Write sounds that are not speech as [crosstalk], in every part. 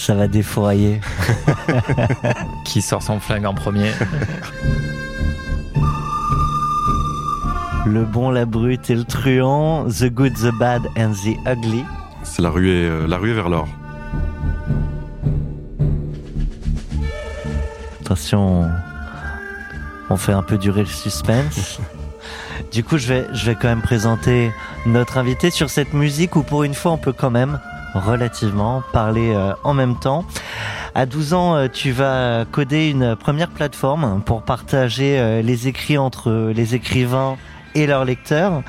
Ça va défourailler. [laughs] Qui sort son flingue en premier Le bon, la brute et le truand, the good, the bad and the ugly. C'est la ruée, euh, la ruée vers l'or. Attention, on fait un peu durer le suspense. [laughs] Du coup, je vais, je vais quand même présenter notre invité sur cette musique où pour une fois on peut quand même relativement parler euh, en même temps. À 12 ans, euh, tu vas coder une première plateforme pour partager euh, les écrits entre les écrivains et leurs lecteurs.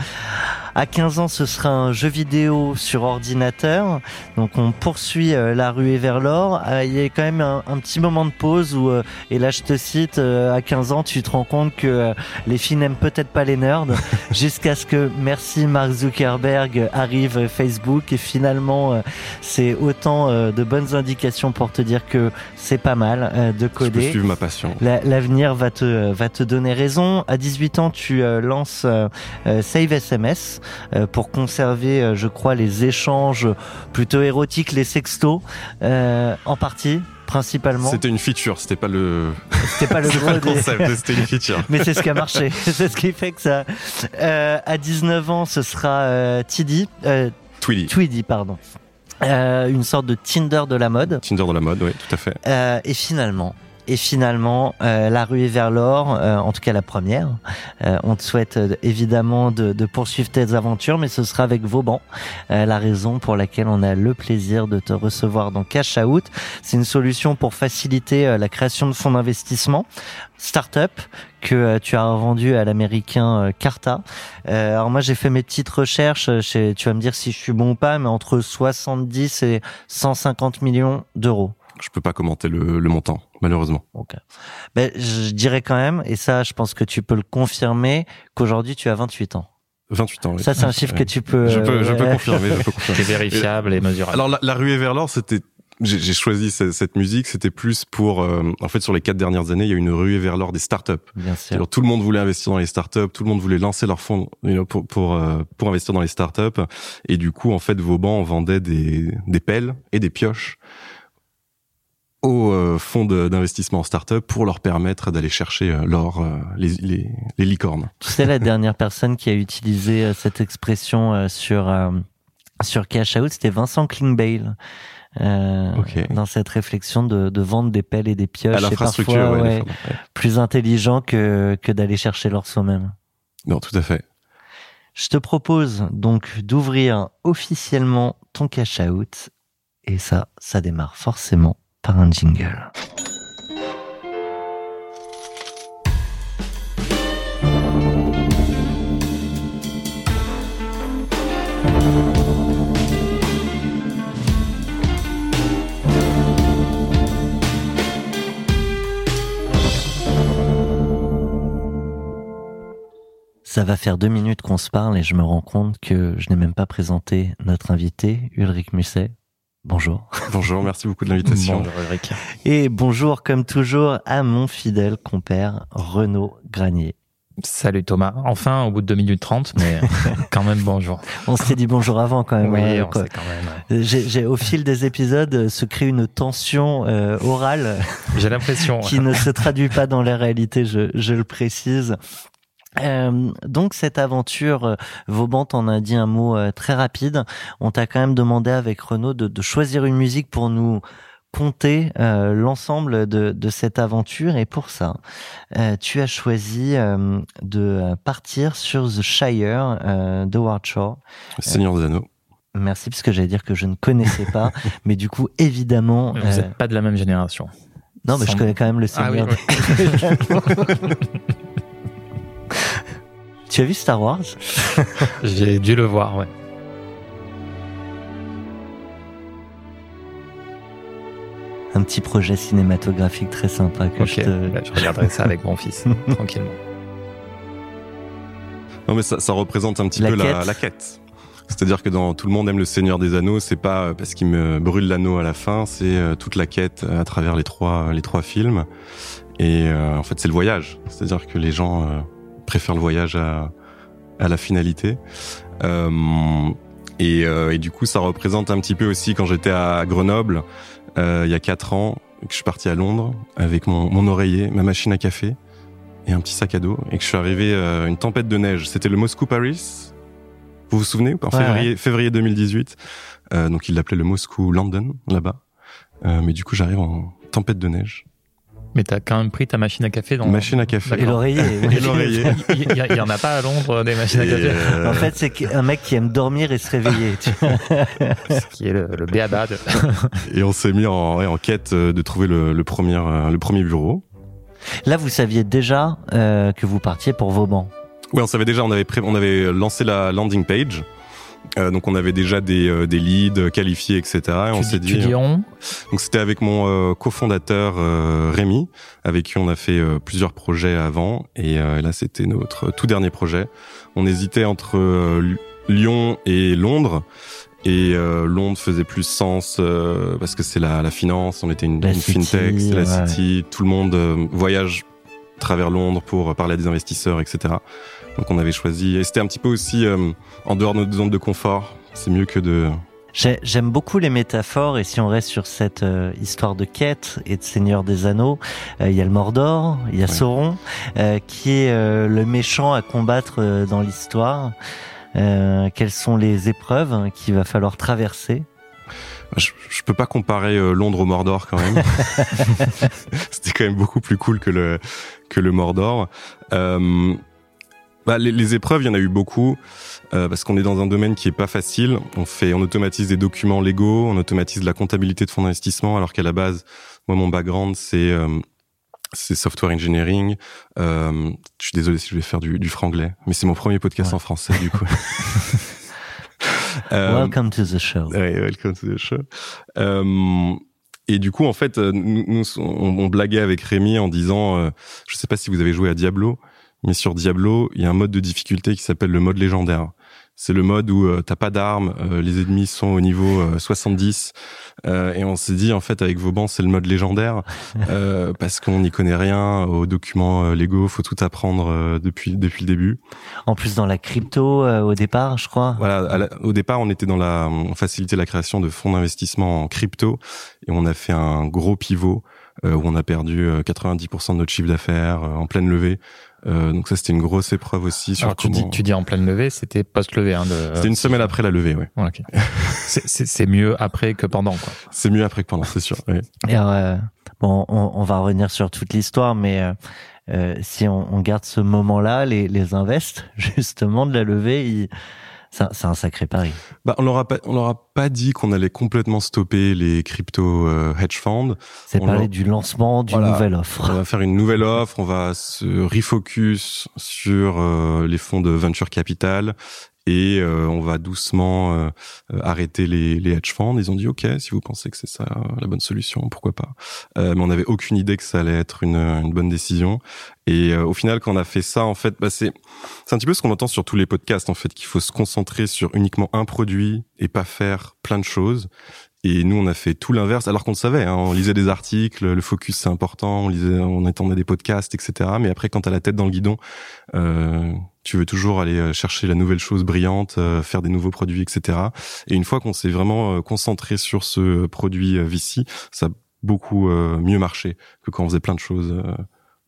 À 15 ans, ce sera un jeu vidéo sur ordinateur. Donc on poursuit euh, la ruée vers l'or. Euh, il y a quand même un, un, petit moment de pause où, euh, et là je te cite, à 15 ans, tu te rends compte que les filles n'aiment peut-être pas les nerds, [laughs] jusqu'à ce que, merci Mark Zuckerberg, arrive Facebook. Et finalement, c'est autant de bonnes indications pour te dire que c'est pas mal de coder. Je peux suivre ma passion. L'avenir va te, va te donner raison. À 18 ans, tu lances Save SMS euh, pour conserver, euh, je crois, les échanges plutôt érotiques, les sextos, euh, en partie principalement. C'était une feature, c'était pas le. C'était pas le, [laughs] pas le concept, c'était une feature. [laughs] Mais c'est ce qui a marché, [laughs] c'est ce qui fait que ça. Euh, à 19 ans, ce sera euh, Tiddy. Euh, Tweedy. Tweedy, pardon. Une sorte de Tinder de la mode. Tinder de la mode, oui, tout à fait. Et finalement, et finalement, euh, la ruée vers l'or, euh, en tout cas la première. Euh, on te souhaite évidemment de, poursuivre tes aventures, mais ce sera avec Vauban, la raison pour laquelle on a le plaisir de te recevoir dans Cash Out. C'est une solution pour faciliter la création de fonds d'investissement startup que tu as vendu à l'américain Carta. Euh, alors moi j'ai fait mes petites recherches, tu vas me dire si je suis bon ou pas, mais entre 70 et 150 millions d'euros. Je peux pas commenter le, le montant, malheureusement. Okay. Ben, je dirais quand même, et ça, je pense que tu peux le confirmer, qu'aujourd'hui, tu as 28 ans. 28 ans. Oui. Ça, c'est un chiffre que tu peux. Je peux, je peux confirmer. Je peux [laughs] confirmer. C'est vérifiable et mesurable. Alors, la, la ruée vers l'or, c'était j'ai choisi cette, cette musique, c'était plus pour, euh, en fait, sur les quatre dernières années, il y a eu une ruée vers l'or des startups. Bien sûr. Alors, tout le monde voulait investir dans les startups, tout le monde voulait lancer leur fonds you know, pour pour euh, pour investir dans les startups. Et du coup, en fait, Vauban vendait des des pelles et des pioches aux euh, fonds d'investissement en start-up pour leur permettre d'aller chercher euh, l'or, euh, les, les, les, licornes. Tu sais, la dernière personne qui a utilisé cette expression sur sur Cash Out, c'était Vincent Klingbeil. Euh, okay. dans cette réflexion de, de, vendre des pelles et des pioches, et parfois ouais, ouais, plus intelligent que, que d'aller chercher l'or soi-même. Non, tout à fait. Je te propose donc d'ouvrir officiellement ton cash out et ça, ça démarre forcément par un jingle. Ça va faire deux minutes qu'on se parle et je me rends compte que je n'ai même pas présenté notre invité, Ulrich Musset. Bonjour. Bonjour, merci beaucoup de l'invitation. Bonjour Eric. Et bonjour comme toujours à mon fidèle compère Renaud Granier. Salut Thomas. Enfin, au bout de 2 minutes 30, mais [laughs] quand même bonjour. On s'est dit bonjour avant quand même. Oui, euh, on quoi. sait quand même. Ouais. J'ai, au fil des épisodes euh, se crée une tension euh, orale. J'ai l'impression. qui ne se traduit pas dans la réalité, je, je le précise. Euh, donc cette aventure, euh, Vauban t'en a dit un mot euh, très rapide. On t'a quand même demandé avec Renaud de, de choisir une musique pour nous compter euh, l'ensemble de, de, cette aventure et pour ça, euh, tu as choisi euh, de partir sur The Shire de Ward Shore. Seigneur des Anneaux. Merci parce que j'allais dire que je ne connaissais pas, [laughs] mais du coup évidemment. Mais vous n'êtes pas de la même génération. Non, mais Sans... je connais quand même le Seigneur. Ah, oui, oui. [laughs] [laughs] Tu as vu Star Wars [laughs] J'ai dû le voir, ouais. Un petit projet cinématographique très sympa que Ok, je te... bah, je regarderai ça avec mon fils, [laughs] tranquillement. Non, mais ça, ça représente un petit La peu la, quête. la quête. C'est-à-dire que dans Tout le monde aime le Seigneur des Anneaux, c'est pas euh, parce qu'il me brûle l'anneau à la fin, c'est euh, toute la quête euh, à travers les trois les trois films. Et euh, en fait, c'est le voyage. C'est-à-dire que les gens préfèrent le voyage à à la finalité. Euh, et, euh, et du coup, ça représente un petit peu aussi quand j'étais à Grenoble euh, il y a quatre ans, que je suis parti à Londres avec mon, mon oreiller, ma machine à café et un petit sac à dos, et que je suis arrivé à une tempête de neige. C'était le Moscou Paris. Vous vous souvenez En Ouais, février, février 2018. Euh, donc il l'appelait le Moscou London là-bas. Euh, mais du coup, j'arrive en tempête de neige. Mais t'as quand même pris ta machine à café dans. Machine à café. Et l'oreiller. Et l'oreiller. Il y, en a pas à Londres des machines à café. euh, En fait, c'est un mec qui aime dormir et se réveiller. tu vois. [laughs] Ce qui est le, le béaba de- [laughs] et on s'est mis en, ouais, en quête euh, de trouver le, le premier, euh, le premier bureau. Là, vous saviez déjà euh, que vous partiez pour Vauban. Oui, on savait déjà, on avait, pré- on avait lancé la landing page. Euh, donc on avait déjà des, euh, des leads qualifiés, etc. Et on s'est dit. tu on Donc c'était avec mon euh, cofondateur euh, Rémi, avec qui on a fait euh, plusieurs projets avant. Et euh, là, c'était notre tout dernier projet. On hésitait entre euh, Lyon et Londres. Et euh, Londres faisait plus sens euh, parce que c'est la, la finance. On était une, une city, fintech, c'est la ouais. city. Tout le monde euh, voyage à travers Londres pour parler à des investisseurs, etc. Donc on avait choisi. Et c'était un petit peu aussi euh, en dehors de notre zone de confort. C'est mieux que de J'ai- J'aime beaucoup les métaphores et si on reste sur cette euh, histoire de quête et de Seigneur des Anneaux, euh, il y a le Mordor, il y a Ouais. Sauron, euh, qui est euh, le méchant à combattre dans l'histoire. Euh, quelles sont les épreuves qu'il va falloir traverser? Je, je peux pas comparer euh, Londres au Mordor quand même. [laughs] [laughs] C'était quand même beaucoup plus cool que le que le Mordor. Euh, bah, les, les épreuves, il y en a eu beaucoup euh, parce qu'on est dans un domaine qui est pas facile. On fait, on automatise des documents légaux, on automatise la comptabilité de fonds d'investissement, alors qu'à la base, moi, mon background, c'est euh, c'est software engineering. Euh, je suis désolé si je vais faire du, du franglais, mais c'est mon premier podcast Ouais. en français du coup. [laughs] [laughs] Euh, Welcome to the show. Ouais, welcome to the show. Euh, et du coup, en fait, euh, nous, nous, on, on blaguait avec Rémi en disant, euh, je sais pas si vous avez joué à Diablo, mais sur Diablo, il y a un mode de difficulté qui s'appelle le mode légendaire. C'est le mode où euh, t'as pas d'armes, euh, les ennemis sont au niveau euh, 70, euh, et on s'est dit en fait avec Vauban c'est le mode légendaire [laughs] euh, parce qu'on n'y connaît rien aux documents euh, légaux, faut tout apprendre euh, depuis depuis le début. En plus, dans la crypto, euh, au départ, je crois. Voilà, la- au départ, on était dans la, on facilitait la création de fonds d'investissement en crypto et on a fait un gros pivot euh, où on a perdu euh, 90% de notre chiffre d'affaires euh, en pleine levée. Euh, donc ça, c'était une grosse épreuve aussi sur Alors tu dis, tu dis en pleine levée, c'était post-levée. Hein, de... C'était une semaine après la levée, ouais. Ouais, ok. [laughs] C'est- C'est c'est mieux après que pendant, quoi. C'est mieux après que pendant, c'est sûr. ouais. Et alors, euh, bon, on, on va revenir sur toute l'histoire, mais euh, euh, si on, on garde ce moment-là, les, les invests, [laughs] justement, de la levée, ils- c'est un- c'est un sacré pari. Bah, on leur pas, on leur a pas dit qu'on allait complètement stopper les crypto euh, hedge funds. C'est On parler l'a- du lancement d'une Voilà. nouvelle On offre. va faire une nouvelle offre, on va se refocus sur euh, les fonds de venture capital et euh, on va doucement euh, arrêter les, les hedge funds. Ils ont dit OK, si vous pensez que c'est ça euh, la bonne solution, pourquoi pas. Euh, mais on n'avait aucune idée que ça allait être une, une bonne décision. Et euh, au final, quand on a fait ça, en fait, bah, c'est c'est un petit peu ce qu'on entend sur tous les podcasts, en fait, qu'il faut se concentrer sur uniquement un produit et pas faire plein de choses. Et nous, on a fait tout l'inverse, alors qu'on le savait. Hein, on lisait des articles, le focus c'est important, on lisait, on attendait des podcasts, etc. Mais après, quand t'as la tête dans le guidon, euh, tu veux toujours aller euh, chercher la nouvelle chose brillante, euh, faire des nouveaux produits, etc. Et une fois qu'on s'est vraiment euh, concentré sur ce produit VC, ça a beaucoup mieux marché que quand on faisait plein de choses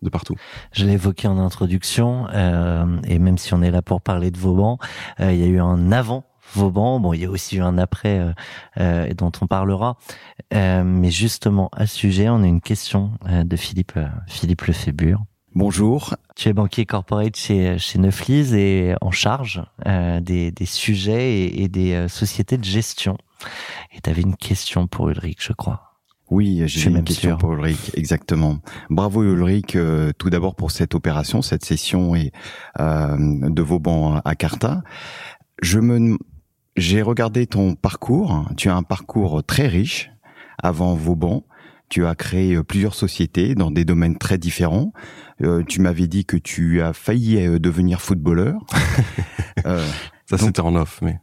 de partout. Je l'ai évoqué en introduction, euh, et même si on est là pour parler de Vauban, il y a eu un avant Vauban. Bon, il y a aussi eu un après euh, dont on parlera. Mais justement, à ce sujet, on a une question de Philippe Philippe Lefébure. Bonjour. Tu es banquier corporate chez, chez Neuflis et en charge euh, des, des sujets et, et des euh, sociétés de gestion. Et tu avais une question pour Ulrich, je crois. Oui, j'ai une même question sûr. pour Ulrich, exactement. Bravo Ulrich, euh, tout d'abord pour cette opération, cette session et de Vauban à Carta. Je me, j'ai regardé ton parcours. Tu as un parcours très riche. Avant Vauban, tu as créé euh, plusieurs sociétés dans des domaines très différents. Euh, tu m'avais dit que tu as failli euh, devenir footballeur. [laughs] Euh, Ça, c'était en off, mais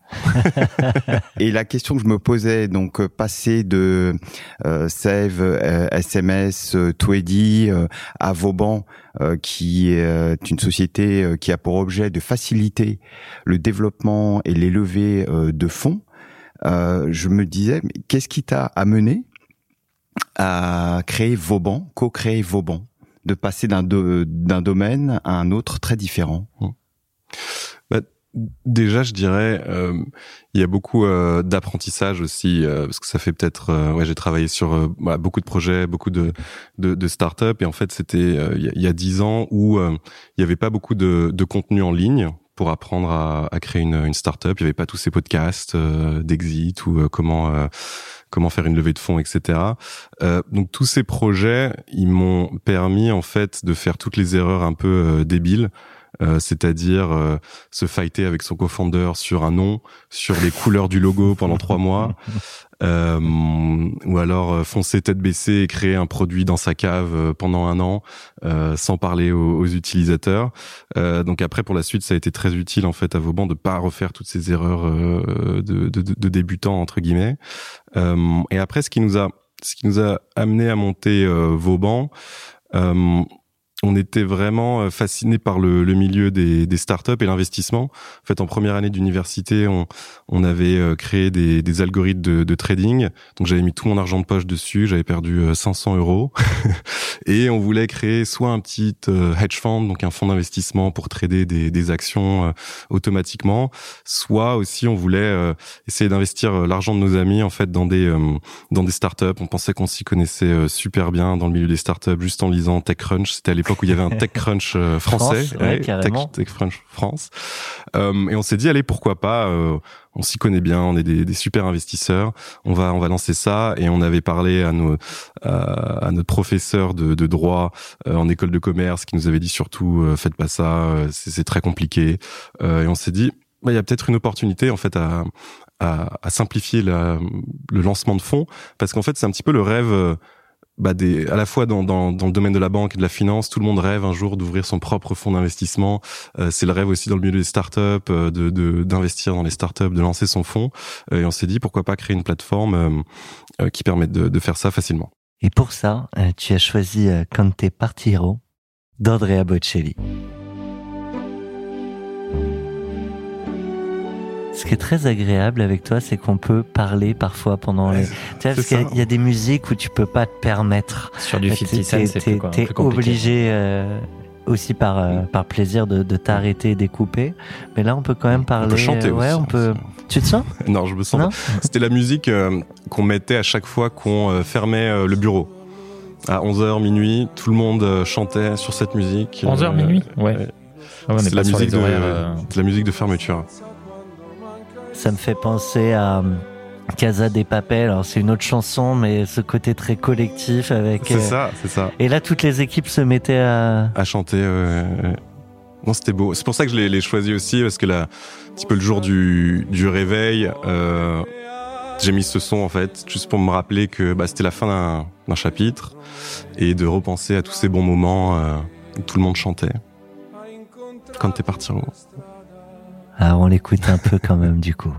[laughs] Et la question que je me posais, donc passer de euh, Save, euh, SMS, euh, Twedy à Vauban, qui est une société qui a pour objet de faciliter le développement et les levées de fonds, euh, je me disais, mais qu'est-ce qui t'a amené à créer Vauban, co-créer Vauban, de passer d'un d'un domaine à un autre très différent Déjà, je dirais, euh, il y a beaucoup euh, d'apprentissage aussi, euh, parce que ça fait peut-être, ouais, j'ai travaillé sur beaucoup de projets, beaucoup de de, de startups, et en fait, c'était il y a- dix ans où il y avait pas beaucoup de, contenu en ligne pour apprendre à, créer une, startup. Il y avait pas tous ces podcasts d'exit ou comment comment faire une levée de fonds, etc. Euh, donc tous ces projets, ils m'ont permis en fait de faire toutes les erreurs un peu euh, débiles. Euh, c'est-à-dire euh, se fighter avec son co-founder sur un nom, sur les couleurs du logo pendant trois mois, [laughs] euh, ou alors euh, foncer tête baissée et créer un produit dans sa cave euh, pendant un an euh, sans parler aux, aux utilisateurs. Euh, donc après pour la suite ça a été très utile en fait à Vauban de pas refaire toutes ces erreurs euh, de, de, de débutants entre guillemets. Euh, et après ce qui nous a ce qui nous a amené à monter euh, Vauban. Euh, on était vraiment euh, fasciné par le, le milieu des, des startups et l'investissement. En fait, en première année d'université, on, on avait euh, créé des, des algorithmes de, de trading. Donc, j'avais mis tout mon argent de poche dessus. J'avais perdu euh, 500 euros. [laughs] et on voulait créer soit un petit euh, hedge fund, donc un fonds d'investissement pour trader des, des actions euh, automatiquement, soit aussi on voulait euh, essayer d'investir euh, l'argent de nos amis en fait dans des euh, dans des startups. On pensait qu'on s'y connaissait euh, super bien dans le milieu des startups, juste en lisant TechCrunch. C'était où il y avait un TechCrunch euh, [laughs] français, France, ouais. Tech- France. Euh, et on s'est dit allez pourquoi pas. euh, on s'y connaît bien, on est des, des super investisseurs. On va on va lancer ça et on avait parlé à nos à, à notre professeur de, de droit euh, en école de commerce qui nous avait dit surtout euh, faites pas ça, euh, c'est très compliqué. Euh, et on s'est dit bah, il y a peut-être une opportunité en fait à à, à simplifier la, le lancement de fonds parce qu'en fait c'est un petit peu le rêve euh, bah à la fois dans, dans, le domaine de la banque et de la finance, tout le monde rêve un jour d'ouvrir son propre fonds d'investissement. Euh, c'est le rêve aussi dans le milieu des startups, euh, de d'investir dans les startups, de lancer son fonds. Euh, et on s'est dit pourquoi pas créer une plateforme qui permette de, faire ça facilement. Et pour ça, tu as choisi Cante Partiro d'Andrea Bocelli. Ce qui est très agréable avec toi, c'est qu'on peut parler parfois pendant les. Tu sais, parce qu'il y a- ça. il y, a des musiques où tu peux pas te permettre. Sur du T'es- 50 Cent, t'es- c'est plus, quoi, plus obligé euh, aussi par euh, par plaisir de, de t'arrêter et d'écouper. Mais là, on peut quand même parler. On peut chanter euh, ouais, aussi, on peut. Tu te sens? [laughs] Non, je me sens. C'était la musique euh, qu'on mettait à chaque fois qu'on euh, fermait euh, le bureau. À 11h, minuit, tout le monde euh, chantait sur cette musique. 11h Euh, minuit? Ouais. ouais. Ah ouais, C'est est la musique de, euh, la musique de fermeture. Ça me fait penser à euh, Casa des Papel. Alors c'est une autre chanson, mais ce côté très collectif avec. C'est euh, ça, c'est ça. Et là, toutes les équipes se mettaient à. À chanter. ouais. Non, c'était beau. C'est pour ça que je l'ai- choisi aussi, parce que là, un petit peu le jour du, du réveil, euh, j'ai mis ce son en fait, juste pour me rappeler que bah, c'était la fin d'un- chapitre et de repenser à tous ces bons moments euh, où tout le monde chantait. Quand t'es parti. Ro. Ah, on l'écoute un peu quand même du coup.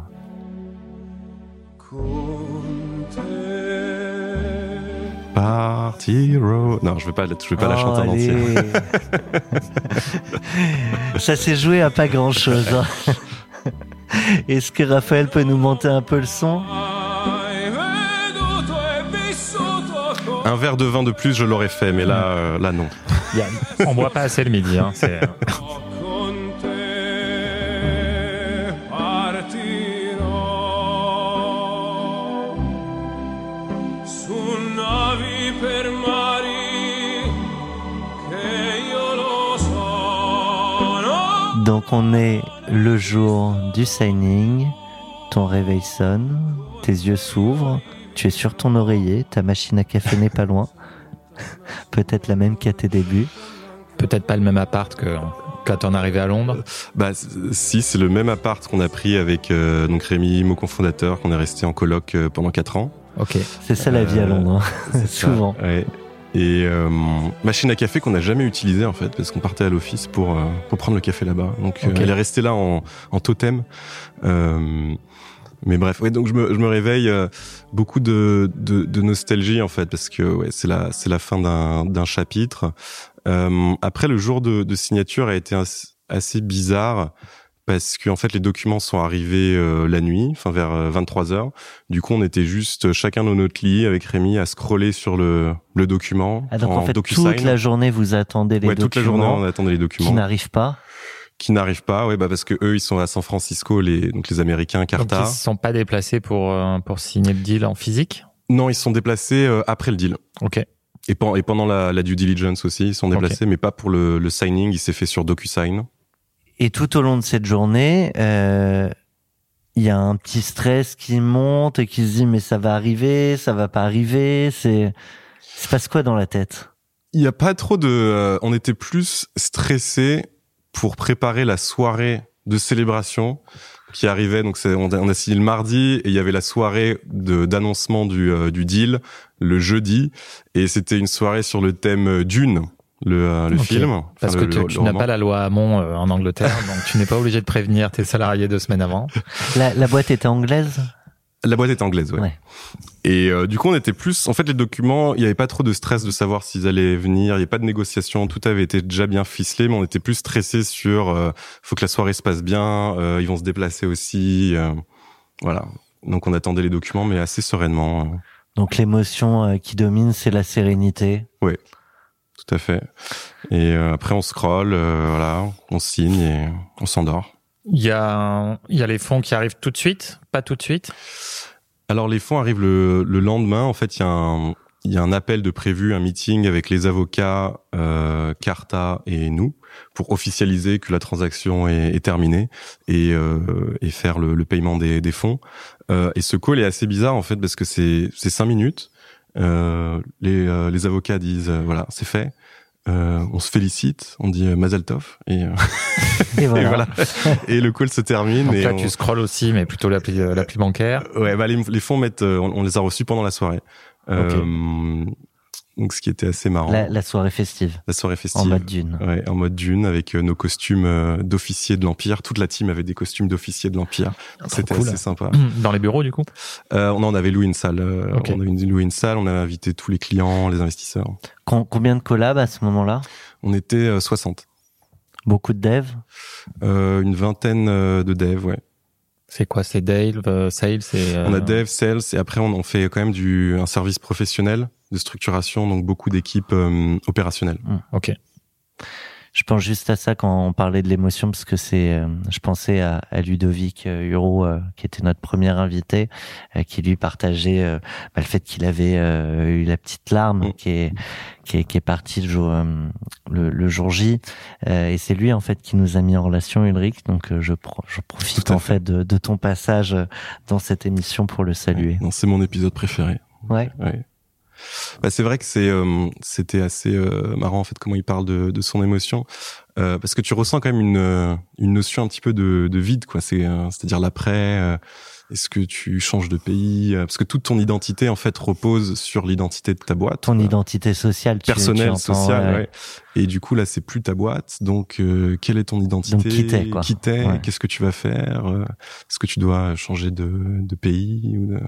Non, je vais pas, la- je vais pas la Oh, chanter en entier. [laughs] Ça s'est joué à pas grand chose. Est-ce que Raphaël peut nous monter un peu le son? Un verre de vin de plus, je l'aurais fait, mais là, euh, là non. on boit pas assez le midi. Hein, [laughs] Donc on est le jour du signing, ton réveil sonne, tes yeux s'ouvrent, Tu es sur ton oreiller, ta machine à café n'est pas loin. [laughs] Peut-être la même qu'à tes débuts. Peut-être pas le même appart que quand on est arrivé à Londres. Bah c- si, c'est le même appart qu'on a pris avec euh, donc Rémi, mon cofondateur, qu'on est resté en coloc euh, pendant 4 ans. Ok. C'est ça la vie à Euh, Londres, hein. [laughs] Ça, souvent. ouais. Et euh, machine à café qu'on n'a jamais utilisée en fait, parce qu'on partait à l'office pour, euh, pour prendre le café là-bas. Donc euh, elle est restée là en, en totem. Euh, mais bref, ouais, donc je me, je me réveille euh, beaucoup de, de, de nostalgie en fait, parce que ouais, c'est la, c'est la fin d'un, d'un chapitre. Euh, après, le jour de, de signature a été as- assez bizarre parce que en fait les documents sont arrivés euh, la nuit, enfin vers 23 heures. Du coup, on était juste chacun dans notre lit avec Rémi à scroller sur le, le document Ah, donc en en fait, DocuSign. toute la journée, vous attendez les ouais, toute la journée, documents on attendait les qui documents n'arrivent pas. qui n'arrivent pas. Ouais, bah parce que eux, ils sont à San Francisco, les donc les Américains, Donc Carta. ils se sont pas déplacés pour euh, pour signer le deal en physique. Non, ils sont déplacés euh, après le deal. Ok. Et, pen- et pendant la, la due diligence aussi, ils sont déplacés, mais pas pour le, le signing. Il s'est fait sur DocuSign. Et tout au long de cette journée, euh, il y a un petit stress qui monte et qui se dit mais ça va arriver, ça va pas arriver. C'est, se passe quoi dans la tête? Il y a pas trop de. euh, on était plus stressés pour préparer la soirée de célébration qui arrivait. Donc on, a, signé le mardi et il y avait la soirée d'annoncement du, euh, du deal le jeudi et c'était une soirée sur le thème Dune, le, euh, le film. Parce que tu, le- tu le n'as pas la loi Hamon euh, en Angleterre, [laughs] donc tu n'es pas obligé de prévenir tes salariés deux semaines avant. la, la boîte était anglaise? La boîte est anglaise, ouais. Ouais. Et euh, du coup, on était plus. En fait, les documents, il n'y avait pas trop de stress de savoir s'ils allaient venir. Il n'y avait pas de négociation. Tout avait été déjà bien ficelé, mais on était plus stressé sur. Euh, faut que la soirée se passe bien. euh, ils vont se déplacer aussi. euh, voilà. Donc, on attendait les documents, mais assez sereinement. euh, Donc l'émotion euh, qui domine, c'est la sérénité. Tout à fait. Et euh, après, on scrolle. euh, voilà. On signe et on s'endort. Il y a il y a les fonds qui arrivent tout de suite, pas tout de suite? Alors les fonds arrivent le, le lendemain. En fait, il y, a un- il y a un appel de prévu, un meeting avec les avocats, euh, Carta et nous, pour officialiser que la transaction est, est terminée et, euh, et faire le, le paiement des, des fonds. Euh, et ce call est assez bizarre en fait parce que c'est c'est cinq minutes. Euh, les, euh, les avocats disent euh, voilà c'est fait. Euh, on se félicite, on dit euh, Mazel Tov et, euh, Et [laughs] et voilà. voilà. et le call se termine. Donc et là on- tu scrolles aussi, mais plutôt l'appli l'appli bancaire. Ouais, bah les, les fonds mettent, on, on les a reçus pendant la soirée. Euh, donc ce qui était assez marrant. La, La, la soirée festive, soirée festive. en mode dune. Ouais, en mode dune avec euh, nos costumes euh, d'officiers de l'Empire. Toute la team avait des costumes d'officiers de l'Empire. C'était cool. assez sympa. Dans les bureaux du coup? Euh, on en avait loué une salle. On avait loué une salle. On a invité tous les clients, les investisseurs. Com- combien de collabs à ce moment-là? On était euh, 60. Beaucoup de devs? Euh, une vingtaine de devs, ouais. C'est quoi C'est Dale, euh, Sales, c'est. On a dev, sales et après on, fait quand même du un service professionnel de structuration, donc beaucoup d'équipes euh, opérationnelles. Ok. Je pense juste à ça quand on parlait de l'émotion, parce que c'est, euh, je pensais à, à Ludovic euh, Huro, euh, qui était notre premier invité, euh, qui lui partageait bah, le fait qu'il avait eu la petite larme Mm. qui est qui est, qui est partie le jour le, le jour J, et c'est lui en fait qui nous a mis en relation, Ulrich. Donc je, pro- je profite en fait. fait de, de ton passage dans cette émission pour le saluer. Non, c'est mon épisode préféré. Ouais. Ouais. Bah, c'est vrai que c'est euh, c'était assez euh, marrant en fait comment il parle de, de son émotion. Euh, parce que tu ressens quand même une une notion un petit peu de, de vide quoi. C'est c'est-à-dire l'après est-ce que tu changes de pays parce que toute ton identité en fait repose sur l'identité de ta boîte Ton identité sociale, tu, personnelle sociale ouais. et du coup là c'est plus ta boîte. Donc euh, quelle est ton identité? Donc, qui t'es, Ouais. qu'est-ce que tu vas faire? Est-ce que tu dois changer de, de pays ou de...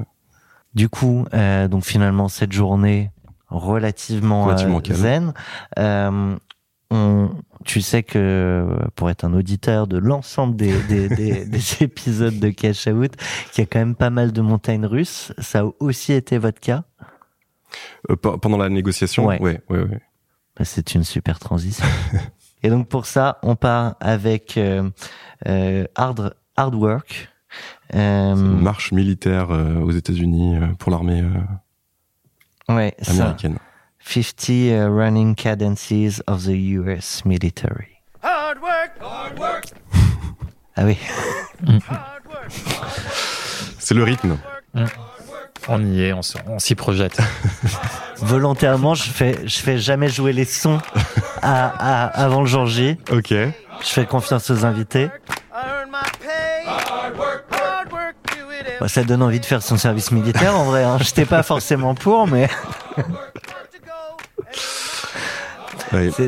Du coup, euh, donc finalement cette journée relativement, Relativement euh, calme. zen. Euh, on, tu sais que pour être un auditeur de l'ensemble des, des, des, [laughs] des épisodes de Cash Out, qu'il y a quand même pas mal de montagnes russes. Ça a aussi été votre cas? Euh, pe- pendant la négociation? Ouais. ouais ouais, ouais. Bah, C'est une super transition. [laughs] Et donc pour ça, on part avec euh, euh, hard hard work. Euh, une marche militaire euh, aux États-Unis euh, pour l'armée euh, ouais, ça. américaine. 50 uh, running cadences of the US military. Hard work, hard work, [laughs] Ah oui. C'est le rythme. On y est, on, s'y projette. [laughs] Volontairement, je fais, je fais jamais jouer les sons à, à- avant le jour J. Ok. Je fais confiance aux invités. I earn my pay. Hard work, hard work, do it every Bah, ça donne envie de faire son service militaire en vrai. Hein. J'étais pas forcément pour, mais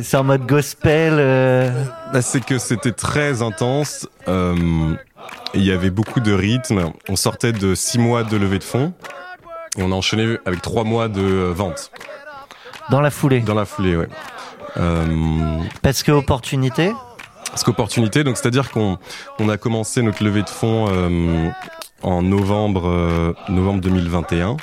c'est en mode gospel. euh, Bah, c'est que c'était très intense. Euh, il y avait beaucoup de rythme. On sortait de six mois de levée de fonds et on a enchaîné avec trois mois de euh, vente dans la foulée. dans la foulée. Euh, Parce que opportunité? parce qu'opportunité, donc c'est-à-dire qu'on on a commencé notre levée de fonds en novembre euh, novembre 2021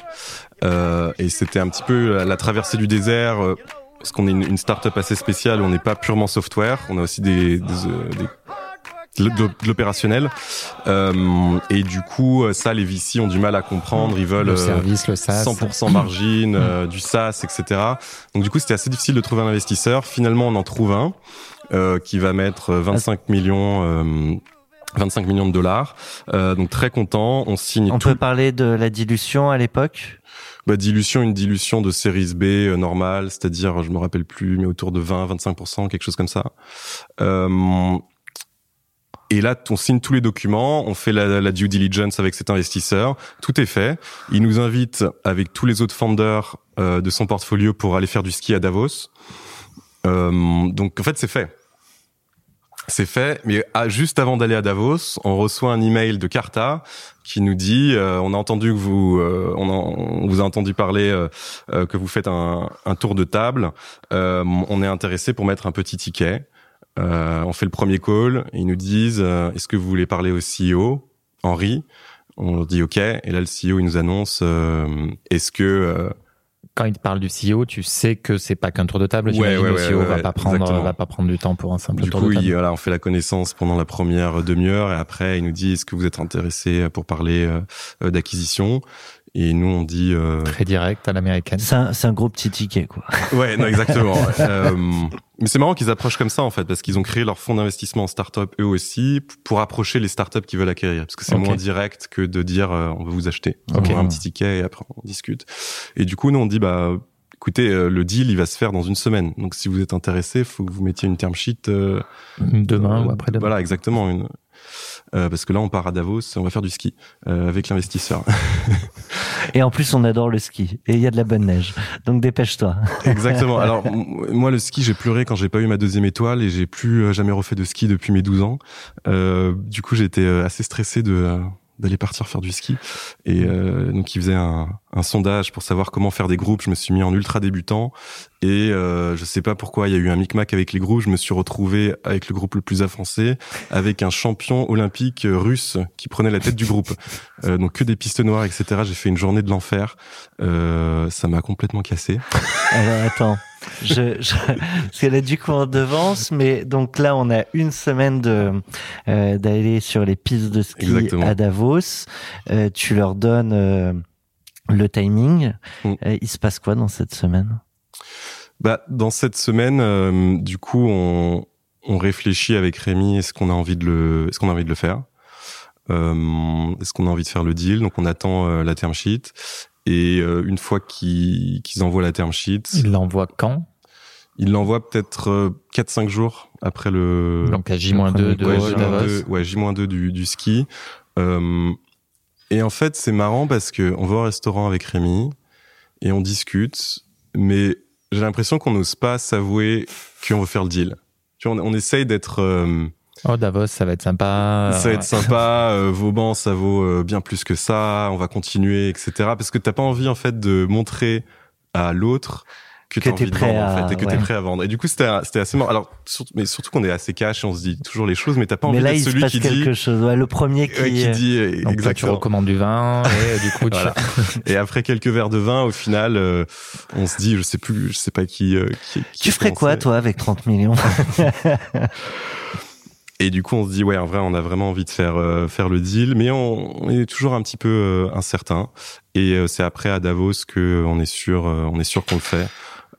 euh, et c'était un petit peu la, la traversée du désert. euh, parce qu'on est une, une start-up assez spéciale, on n'est pas purement software, on a aussi des, des, euh, des- de l'op- de l'opérationnel. Euh, et du coup, ça, les VC ont du mal à comprendre. Ils veulent Le euh, service, le SaaS. 100% margin, euh, du SaaS, etc. Donc du coup, c'était assez difficile de trouver un investisseur. Finalement, on en trouve un euh, qui va mettre 25 millions. Euh, 25 millions de dollars. Euh, donc très content. On signe On tout. peut parler de la dilution à l'époque? Bah, dilution, une dilution de séries B euh, normale, c'est-à-dire, je me rappelle plus, mais autour de 20-25%, quelque chose comme ça. Euh, et là, on signe tous les documents, on fait la, la due diligence avec cet investisseur, tout est fait. Il nous invite avec tous les autres founders euh, de son portfolio pour aller faire du ski à Davos. Euh, donc en fait, c'est fait. C'est fait, mais ah, juste avant d'aller à Davos, on reçoit un email de Carta qui nous dit euh, on a entendu que vous euh, on, en- on vous a entendu parler euh, euh, que vous faites un, un tour de table. Euh, on est intéressé pour mettre un petit ticket. Euh, on fait le premier call. Et ils nous disent est-ce que vous voulez parler au CEO Henri? On leur dit ok. Et là le CEO il nous annonce est-ce que Quand il te parle du CEO, tu sais que c'est pas qu'un tour de table. Ouais, ouais, le CEO ouais, va ouais, pas prendre, exactement. va pas prendre du temps pour un simple Du tour coup, de table. il, voilà, on fait la connaissance pendant la première demi-heure et après, il nous dit est-ce que vous êtes intéressé pour parler euh, euh, d'acquisition? Et nous, on dit euh, Très direct à l'américaine. C'est un, c'est un gros petit ticket, quoi. ouais, non, exactement. [laughs] Euh, mais c'est marrant qu'ils approchent comme ça en fait, parce qu'ils ont créé leur fonds d'investissement en start-up eux aussi pour approcher les start-up qui veulent acquérir, parce que c'est moins direct que de dire euh, on veut vous acheter. Ok. On un petit ticket et après on discute. Et du coup, nous on dit bah écoutez, euh, le deal il va se faire dans une semaine. Donc si vous êtes intéressé, faut que vous mettiez une term sheet. euh, Demain euh, ou après-demain. Voilà, exactement. Une... Euh, parce que là, on part à Davos, on va faire du ski euh, avec l'investisseur. [laughs] Et en plus, on adore le ski. Et il y a de la bonne neige. Donc dépêche-toi. [laughs] exactement. Alors moi, le ski, j'ai pleuré quand j'ai pas eu ma deuxième étoile et j'ai plus euh, jamais refait de ski depuis mes 12 ans. Euh, du coup, j'étais assez stressé de d'aller partir faire du ski. Et euh, donc, ils faisaient un, un sondage pour savoir comment faire des groupes. Je me suis mis en ultra débutant et euh, je sais pas pourquoi il y a eu un micmac avec les groupes. Je me suis retrouvé avec le groupe le plus avancé, avec un champion olympique euh, russe qui prenait la tête du groupe. Euh, donc que des pistes noires, etc. J'ai fait une journée de l'enfer. Euh, ça m'a complètement cassé. Alors attends. Je, je, parce qu'elle a du coup en devance, mais donc là on a une semaine de euh, d'aller sur les pistes de ski Exactement. à Davos. Euh, tu leur donnes euh, le timing. Mm. Euh, il se passe quoi dans cette semaine? Bah, dans cette semaine, euh, du coup, on, on réfléchit avec Rémi. Est-ce qu'on a envie de le, est-ce qu'on a envie de le faire? Euh, Est-ce qu'on a envie de faire le deal? Donc, on attend euh, la term sheet. Et euh, une fois qu'ils envoient la term sheet, Il l'envoie quand? ils l'envoient peut-être euh, 4-5 jours après le. Donc à J-2 de ouais, call, Davos. J-2, ouais, J-2 du, du ski. Euh, et en fait, c'est marrant parce que on va au restaurant avec Rémi et on discute, mais j'ai l'impression qu'on n'ose pas s'avouer qu'on veut faire le deal. Tu vois, on, on essaye d'être, euh, Oh Davos, ça va être sympa. ça va être sympa. Euh, Vauban, ça vaut euh, bien plus que ça. On va continuer, etc. Parce que t'as pas envie en fait de montrer à l'autre que, Que t'es prêt vendre, en à- fait, et que ouais. t'es prêt à vendre. Et du coup, c'était assez marrant. Alors, surtout, mais surtout qu'on est assez cash et on se dit toujours les choses, mais t'as pas Mais envie d'être celui qui dit, quelque chose. Ouais, le premier qui, ouais, qui euh, dit euh, Donc toi, tu exactement. recommandes du vin et euh, du coup tu Voilà. [laughs] Et après quelques verres de vin, au final, euh, on se dit, je sais plus, je sais pas qui. euh, qui, qui tu ferais quoi toi avec 30 millions? [laughs] Et du coup, on se dit, ouais, en vrai, on a vraiment envie de faire euh, faire le deal, mais on, on est toujours un petit peu euh, incertain. Et euh, c'est après à Davos que on est sûr, euh, on est sûr qu'on le fait.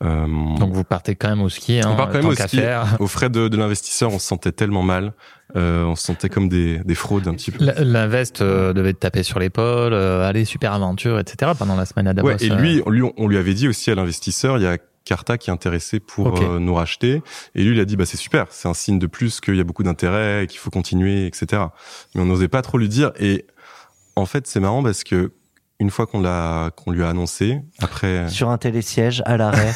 Euh, Donc vous partez quand même au ski. Hein, on part quand même au ski. faire. Aux frais de, de l'investisseur, on se sentait tellement mal. Euh, on se sentait comme des, des fraudes un petit peu. Veste euh, devait te taper sur l'épaule, euh, allez, super aventure, etc. pendant la semaine à Davos. Ouais, et euh. lui, on lui, on lui avait dit aussi à l'investisseur, il y a Carta qui est intéressé pour euh, nous racheter. Et lui, il a dit, bah c'est super, c'est un signe de plus qu'il y a beaucoup d'intérêt, qu'il faut continuer, etc. Mais on n'osait pas trop lui dire. Et en fait, c'est marrant parce que une fois qu'on l'a, qu'on lui a annoncé, après, Sur un télésiège, à l'arrêt.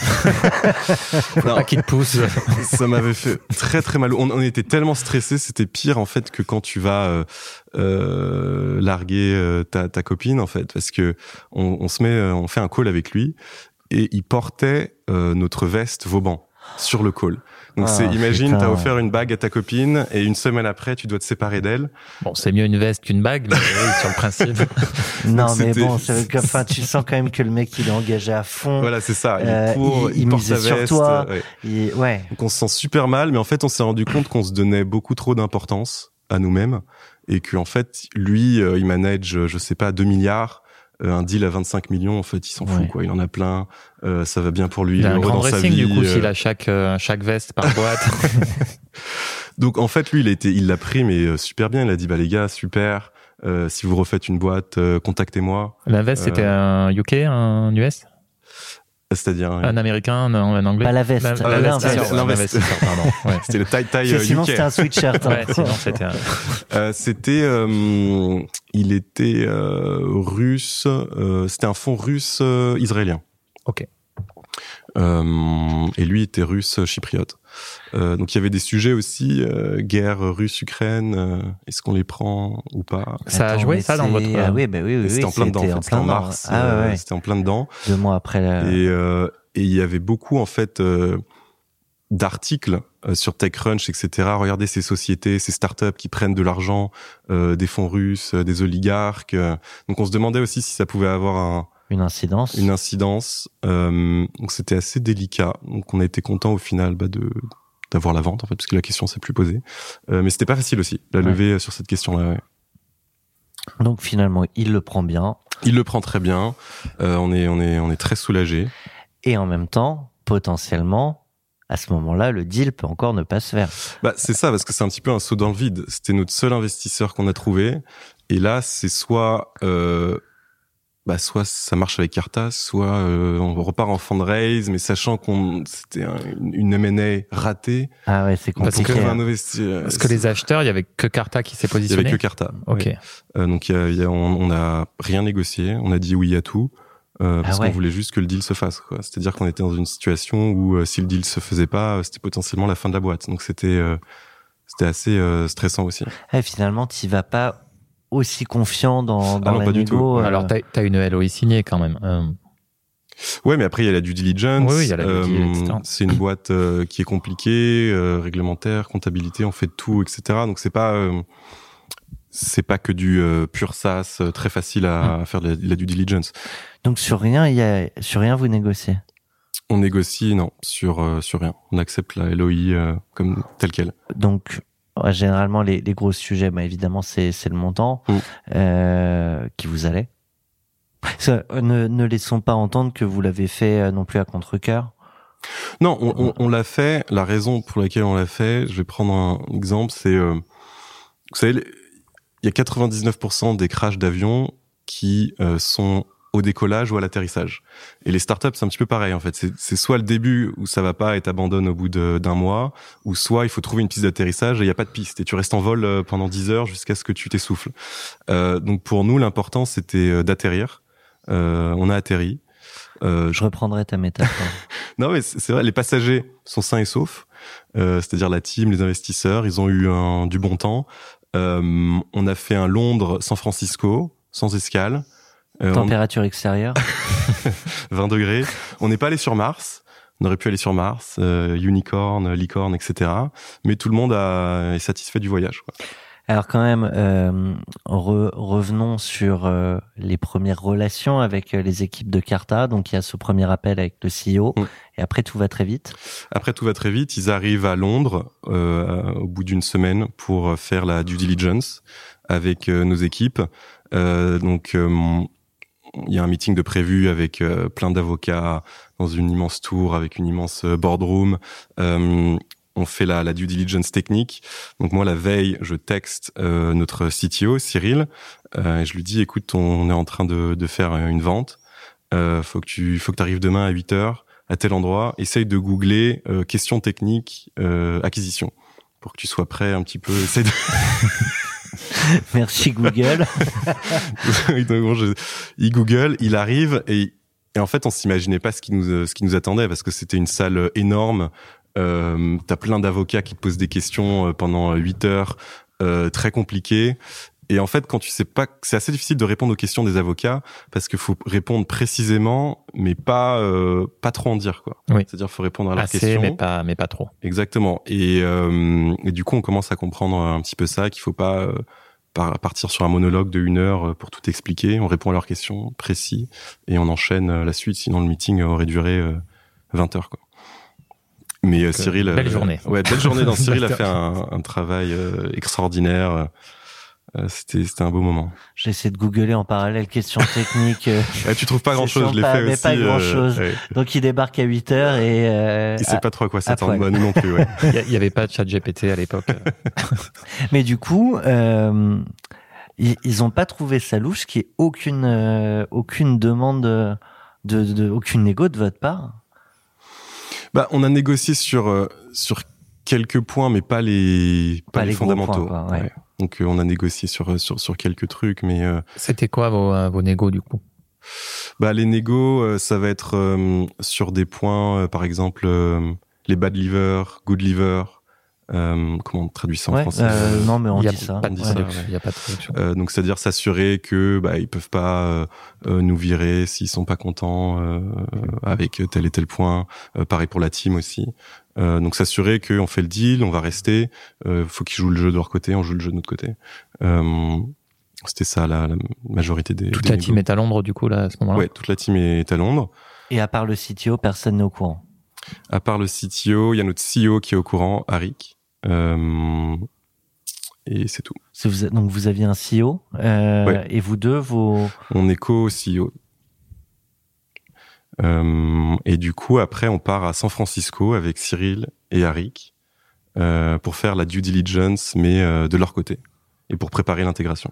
[laughs] Pas qu'il te pousse. ça m'avait fait très très mal. On, on était tellement stressés, c'était pire en fait que quand tu vas euh, euh, larguer euh, ta, ta copine en fait, parce que on, on se met, euh, on fait un call avec lui et il portait euh, notre veste Vauban sur le call. Donc Ah, c'est, imagine, t'as offert une bague à ta copine et une semaine après, tu dois te séparer d'elle. Bon, c'est mieux une veste qu'une bague, mais oui, sur le principe. [laughs] non, mais bon, c'est que, enfin, tu sens quand même que le mec, il est engagé à fond. Voilà, c'est ça. Il Euh, court, il- il, il porte sa sur veste. toi. ouais. Il- ouais. Donc on se sent super mal, mais en fait on s'est rendu compte qu'on se donnait beaucoup trop d'importance à nous-mêmes et qu'en fait lui euh, il manage je sais pas 2 milliards, euh, un deal à 25 millions en fait il s'en fout Ouais. quoi, il en a plein, euh, ça va bien pour lui, Il a un grand dans sa vie. du coup, euh. s'il a chaque, euh, chaque veste par boîte. [laughs] Donc en fait lui il a été, il l'a pris mais euh, super bien, il a dit bah les gars super, euh, si vous refaites une boîte euh, contactez-moi, La veste, c'était un UK, un US c'est-à-dire euh, Un américain, un, un anglais Pas la veste, l'investisseur, pardon. Ouais. c'était le tie tie euh, sinon, c'était un sweatshirt. hein. Ouais, sinon c'était un... Euh, c'était, euh, il était euh, russe. euh, c'était un fonds russe euh, israélien. Ok. Euh, et lui était russe chypriote. Euh, donc il y avait des sujets aussi euh, guerre russe-Ukraine. euh, Est-ce qu'on les prend ou pas? Ça a joué ça dans votre... Ah oui, bah oui, oui. C'était oui, en plein dedans. c'était En fait. En mars. Ah euh, ouais, ouais. C'était en plein dedans. Deux mois après la... Et euh, et il y avait beaucoup en fait euh, d'articles euh, sur TechCrunch, etc. Regardez ces sociétés, ces startups qui prennent de l'argent euh, des fonds russes, euh, des oligarques. euh. Donc on se demandait aussi si ça pouvait avoir un, une incidence. une incidence. Euh, donc c'était assez délicat. Donc on a été content au final bah, de d'avoir la vente en fait, parce que la question s'est plus posée. Euh, mais c'était pas facile aussi la Ouais. lever euh, sur cette question-là. ouais. Donc finalement, il le prend bien. Il le prend très bien. Euh, on est on est on est très soulagé. Et en même temps, potentiellement, à ce moment-là, le deal peut encore ne pas se faire. Bah, c'est ça, parce que c'est un petit peu un saut dans le vide. C'était notre seul investisseur qu'on a trouvé. Et là, c'est soit, euh, bah, soit ça marche avec Carta, soit euh, on repart en fundraise, mais sachant qu'on c'était un- une M&A ratée. Ah ouais, c'est Parce que- compliqué. hein. un investisseur. Parce que les acheteurs, il y avait que Carta qui s'est Il y avait positionné. que Carta. Ok. Oui. Euh, donc y a, il y a- on on n'a rien négocié. On a dit oui à tout. Euh, parce Ah ouais. qu'on voulait juste que le deal se fasse. quoi. C'est-à-dire qu'on était dans une situation où euh, si le deal se faisait pas, euh, c'était potentiellement la fin de la boîte. Donc c'était euh, c'était assez euh, stressant aussi. Finalement, tu vas pas aussi confiant dans, dans Ah non, la pas du tout. négo. euh, Alors, t'as as une LOI signée quand même. Euh, Ouais, mais après il y a la due diligence. Oui, oui, il y a la due deal, etc. c'est une boîte euh, qui est compliquée, euh, réglementaire, comptabilité, on fait tout, etc. Donc c'est pas euh, c'est pas que du euh, pur SaaS euh, très facile à, Mm. à faire de la, de la due diligence. Donc sur rien, il y a, sur rien vous négociez? On négocie non sur euh, sur rien. On accepte la LOI euh, comme telle quelle. Donc généralement les, les gros sujets, bah, évidemment c'est le montant Mm. euh, qui vous allait. Ça, euh, ne, ne laissons pas entendre que vous l'avez fait euh, non plus à contre-cœur. Non, on, on, on l'a fait. La raison pour laquelle on l'a fait, je vais prendre un exemple, c'est, euh, vous savez, il y a 99% des crashs d'avions qui euh, sont au décollage ou à l'atterrissage. Et les startups, c'est un petit peu pareil en fait. C'est- soit le début où ça va pas et t'abandonnes au bout d'un mois, ou soit il faut trouver une piste d'atterrissage et il y a pas de piste et tu restes en vol euh, pendant 10 heures jusqu'à ce que tu t'essouffles. Euh, donc pour nous, l'important c'était euh, d'atterrir. Euh, on a atterri. Euh, Je reprendrai ta métaphore. [laughs] non, mais c'est vrai, les passagers sont sains et saufs. C'est-à-dire la team, les investisseurs, ils ont eu un, du bon temps. On a fait un Londres-San Francisco, sans escale. Euh, on- Température extérieure. [laughs] 20 degrés. On n'est pas allé sur Mars. On aurait pu aller sur Mars, euh, unicorn, licorne, etc. Mais tout le monde a, est satisfait du voyage. Quoi. Alors quand même, euh, re- revenons sur euh, les premières relations avec les équipes de Carta. Donc il y a ce premier appel avec le CEO Mm. et après tout va très vite. Après, tout va très vite. Ils arrivent à Londres euh, au bout d'une semaine pour faire la due diligence avec nos équipes. Donc, il y a un meeting de prévu avec euh, plein d'avocats dans une immense tour avec une immense euh, boardroom. Euh, on fait la, due diligence technique. Donc moi, la veille, je texte notre CTO, Cyril, et je lui dis, écoute, on est en train de, faire une vente. Faut que tu faut que arrives demain à 8 heures à tel endroit. Essaye de googler euh, questions techniques euh, acquisition pour que tu sois prêt un petit peu. [laughs] [laughs] Merci Google. [laughs] Il Google, il arrive et, et en fait on s'imaginait pas ce qui nous ce qui nous attendait parce que c'était une salle énorme. Euh, T'as plein d'avocats qui te posent des questions euh, pendant 8 heures, euh, très compliquées. Et en fait, quand tu sais pas, c'est assez difficile de répondre aux questions des avocats parce qu'il faut répondre précisément, mais pas euh, pas trop en dire quoi. Oui. C'est-à-dire, faut répondre à leurs Assez, questions. mais pas, mais pas trop. Exactement. Et, euh, et du coup, on commence à comprendre un petit peu ça, qu'il faut pas euh, par- partir sur un monologue de une heure euh, pour tout expliquer. On répond à leurs questions précis et on enchaîne euh, la suite. Sinon, le meeting aurait duré euh, 20 heures. Quoi. Mais euh, euh, Cyril, belle journée. Ouais, belle journée. Dans [laughs] Cyril a fait un, un travail euh, extraordinaire. Euh, c'était c'était un beau moment. J'ai essayé de googler en parallèle questions techniques. euh, [laughs] Ah, tu trouves pas grand chose, je l'ai pas- fait mais aussi. pas grand-chose. ouais. Donc il débarque à 8 heures et, euh, Il sait pas trop à quoi s'attendre. non plus. Ouais. [laughs] Il y avait pas de chat GPT à l'époque. [laughs] mais du coup euh, ils, ils ont pas trouvé ça louche qu'il y ait aucune euh, aucune demande de, de, de- aucune négo de votre part. Bah, on a négocié sur euh, sur quelques points, mais pas les pas, Pas les, fondamentaux. points, quoi, ouais. Donc euh, on a négocié sur euh, sur sur quelques trucs, mais euh, C'était quoi vos, vos négos du coup? Bah les négos, euh, ça va être euh, sur des points, euh, par exemple euh, les bad liver, good liver. Euh, comment on traduit ça en Ouais, français? euh, non mais on dit ça. Ouais. Il y a pas de traduction. Euh, donc c'est-à-dire s'assurer que bah ils peuvent pas nous virer s'ils sont pas contents euh, avec tel et tel point. Euh, pareil pour la team aussi. Euh, donc s'assurer qu'on fait le deal, on va rester. Euh, faut qu'ils jouent le jeu de leur côté, on joue le jeu de notre côté. Euh, C'était ça la, la majorité des. Toute des la team est à Londres du coup là à ce moment-là. Ouais, toute la team est à Londres. Et à part le CTO, personne n'est au courant. À part le CTO, il y a notre CEO qui est au courant, Arik. Euh, et c'est tout. Donc vous aviez un CEO euh, Ouais. et vous deux vos On est co-CEO. Euh, et du coup, après, on part à San Francisco avec Cyril et Arik euh, pour faire la due diligence, mais euh, de leur côté, et pour préparer l'intégration.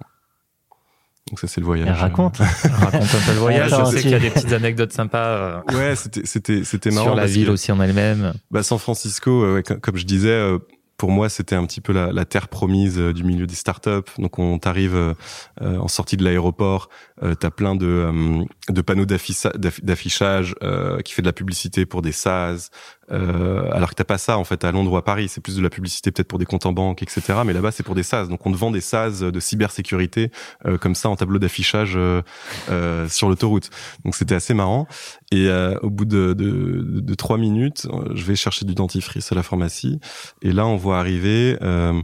Donc ça, c'est le voyage. Elle raconte. [laughs] Raconte un peu le voyage. Attends, je sais qu'il y a des petites anecdotes sympas euh, Ouais, c'était c'était c'était marrant. sur la ville que- aussi en elle-même. Bah, San Francisco, euh, comme je disais, euh, pour moi, c'était un petit peu la, la terre promise euh, du milieu des startups. Donc, on t'arrive euh, euh, en sortie de l'aéroport, euh, t'as plein de, euh, de panneaux d'afficha- d'affi- d'affichage euh, qui fait de la publicité pour des SaaS. Euh, alors que t'as pas ça en fait à Londres ou à Paris, c'est plus de la publicité peut-être pour des comptes en banque, etc. Mais là-bas, c'est pour des SaaS. Donc, on te vend des SaaS de cybersécurité euh, comme ça en tableau d'affichage euh, euh, sur l'autoroute. Donc, c'était assez marrant. Et euh, au bout de, de, de trois minutes, euh, je vais chercher du dentifrice à la pharmacie. Et là, on voit arriver, euh,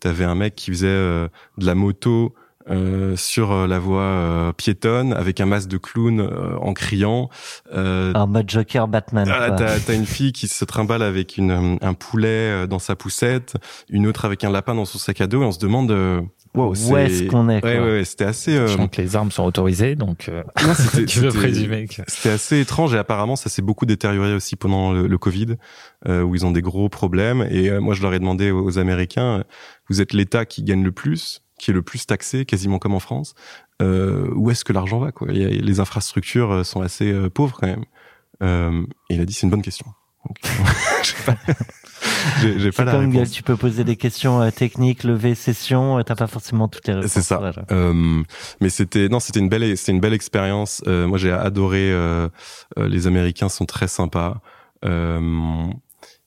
t'avais un mec qui faisait de la moto euh, sur euh, la voie euh, piétonne avec un masque de clown euh, en criant. Euh, En mode Joker Batman. ah, t'as, t'as une fille qui se trimballe avec une, euh, un poulet euh, dans sa poussette, une autre avec un lapin dans son sac à dos, et on se demande, euh, wow, Où c'est- est-ce qu'on est, quoi. Ouais, ouais, ouais, c'était assez. euh, Sachant que les armes sont autorisées, donc euh, [laughs] non, tu veux c'était- présumer que... C'était assez étrange et apparemment ça s'est beaucoup détérioré aussi pendant le, le Covid euh, où ils ont des gros problèmes et euh, moi je leur ai demandé aux, aux Américains euh, vous êtes l'État qui gagne le plus? Qui est le plus taxé quasiment comme en France euh, où est-ce que l'argent va quoi? Les infrastructures euh, sont assez euh, pauvres quand même euh, et il a dit c'est une bonne question [laughs] [laughs] j'ai pas, C'est pas la réponse. tu peux poser des questions techniques, lever session, t'as pas forcément toutes les réponses. C'est ça. Voilà. Mais c'était non, c'était une belle, c'était une belle expérience. Moi, j'ai adoré. les Américains sont très sympas. Euh,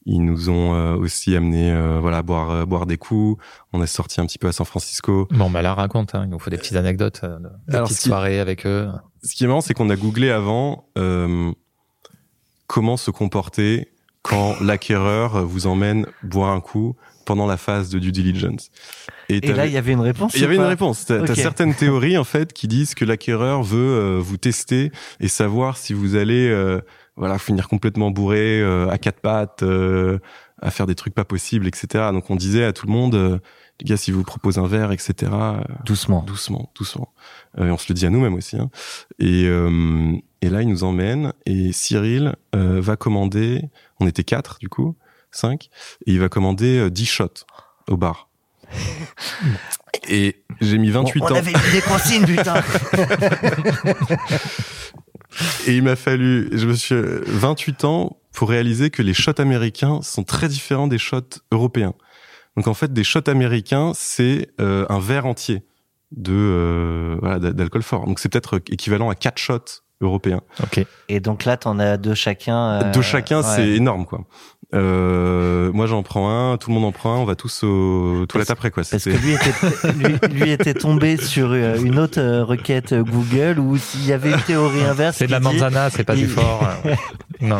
ils nous ont euh, aussi amené, euh, voilà, boire euh, boire des coups. On est sorti un petit peu à San Francisco. Bon, bah là, raconte. Hein, il nous faut des petites anecdotes, euh, de- des Alors, petites qui- soirées avec eux. Ce qui est marrant, c'est qu'on a googlé avant euh, comment se comporter quand l'acquéreur vous emmène boire un coup pendant la phase de due diligence. Et là, il y avait une réponse. Il y avait une réponse. T'as t'as Ok. certaines [laughs] théories en fait qui disent que l'acquéreur veut euh, vous tester et savoir si vous allez euh, voilà finir complètement bourré euh, à quatre pattes, euh, à faire des trucs pas possibles, etc. Donc on disait à tout le monde, euh, les gars, si vous proposez un verre, etc. euh, Doucement. doucement, doucement. Euh, et on se le dit à nous-mêmes aussi. Hein. Et, euh, et là, il nous emmène et Cyril euh, va commander. On était quatre du coup. 5, et il va commander euh, 10 shots au bar. [laughs] et j'ai mis 28 on, on ans. avait mis des consignes, putain. [laughs] [laughs] Et il m'a fallu, je me suis 28 ans pour réaliser que les shots américains sont très différents des shots européens. Donc en fait, des shots américains, c'est euh, un verre entier de euh, voilà, d'a- d'alcool fort. Donc c'est peut-être équivalent à quatre shots européens. Ok. Et donc là, t'en as deux chacun. euh, Deux chacun, ouais. c'est énorme quoi. Euh, moi j'en prends un, tout le monde en prend un, on va tous aux toilettes après quoi. Parce que C'était- lui était, [laughs] lui, lui était tombé sur euh, une autre euh, requête euh, Google où s'il y avait une théorie inverse. C'est de la manzana, c'est pas il- du fort. [laughs] non, non.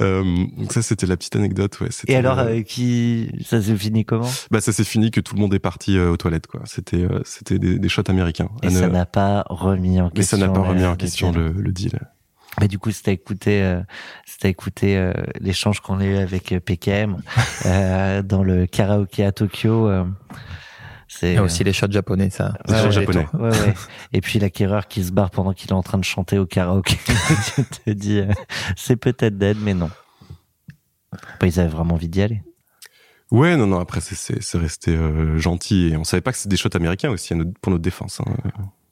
Euh, donc ça c'était la petite anecdote. Ouais. Et alors, euh, qui ça s'est fini comment? Bah ça s'est fini que tout le monde est parti euh, aux toilettes quoi. C'était euh, c'était des, des shots américains. Et ça ne- n'a pas remis en Mais question. ça n'a pas remis en question le. le, le deal. Mais du coup, c'était écouté, euh, c'était écouté euh, l'échange qu'on a eu avec euh, PKM [laughs] euh, dans le karaoké à Tokyo. euh, c'est Il y a aussi les shots japonais, ça. Les Ouais, shots ouais. japonais. Ouais, ouais. [laughs] Et puis l'acquéreur qui se barre pendant qu'il est en train de chanter au karaoké. [laughs] tu te dis, euh, c'est peut-être dead, mais non. Bah, ils avaient vraiment envie d'y aller. Ouais, non, non. Après, c'est- c'est c'est resté euh, gentil et on savait pas que c'était des shots américains aussi pour notre défense. hein.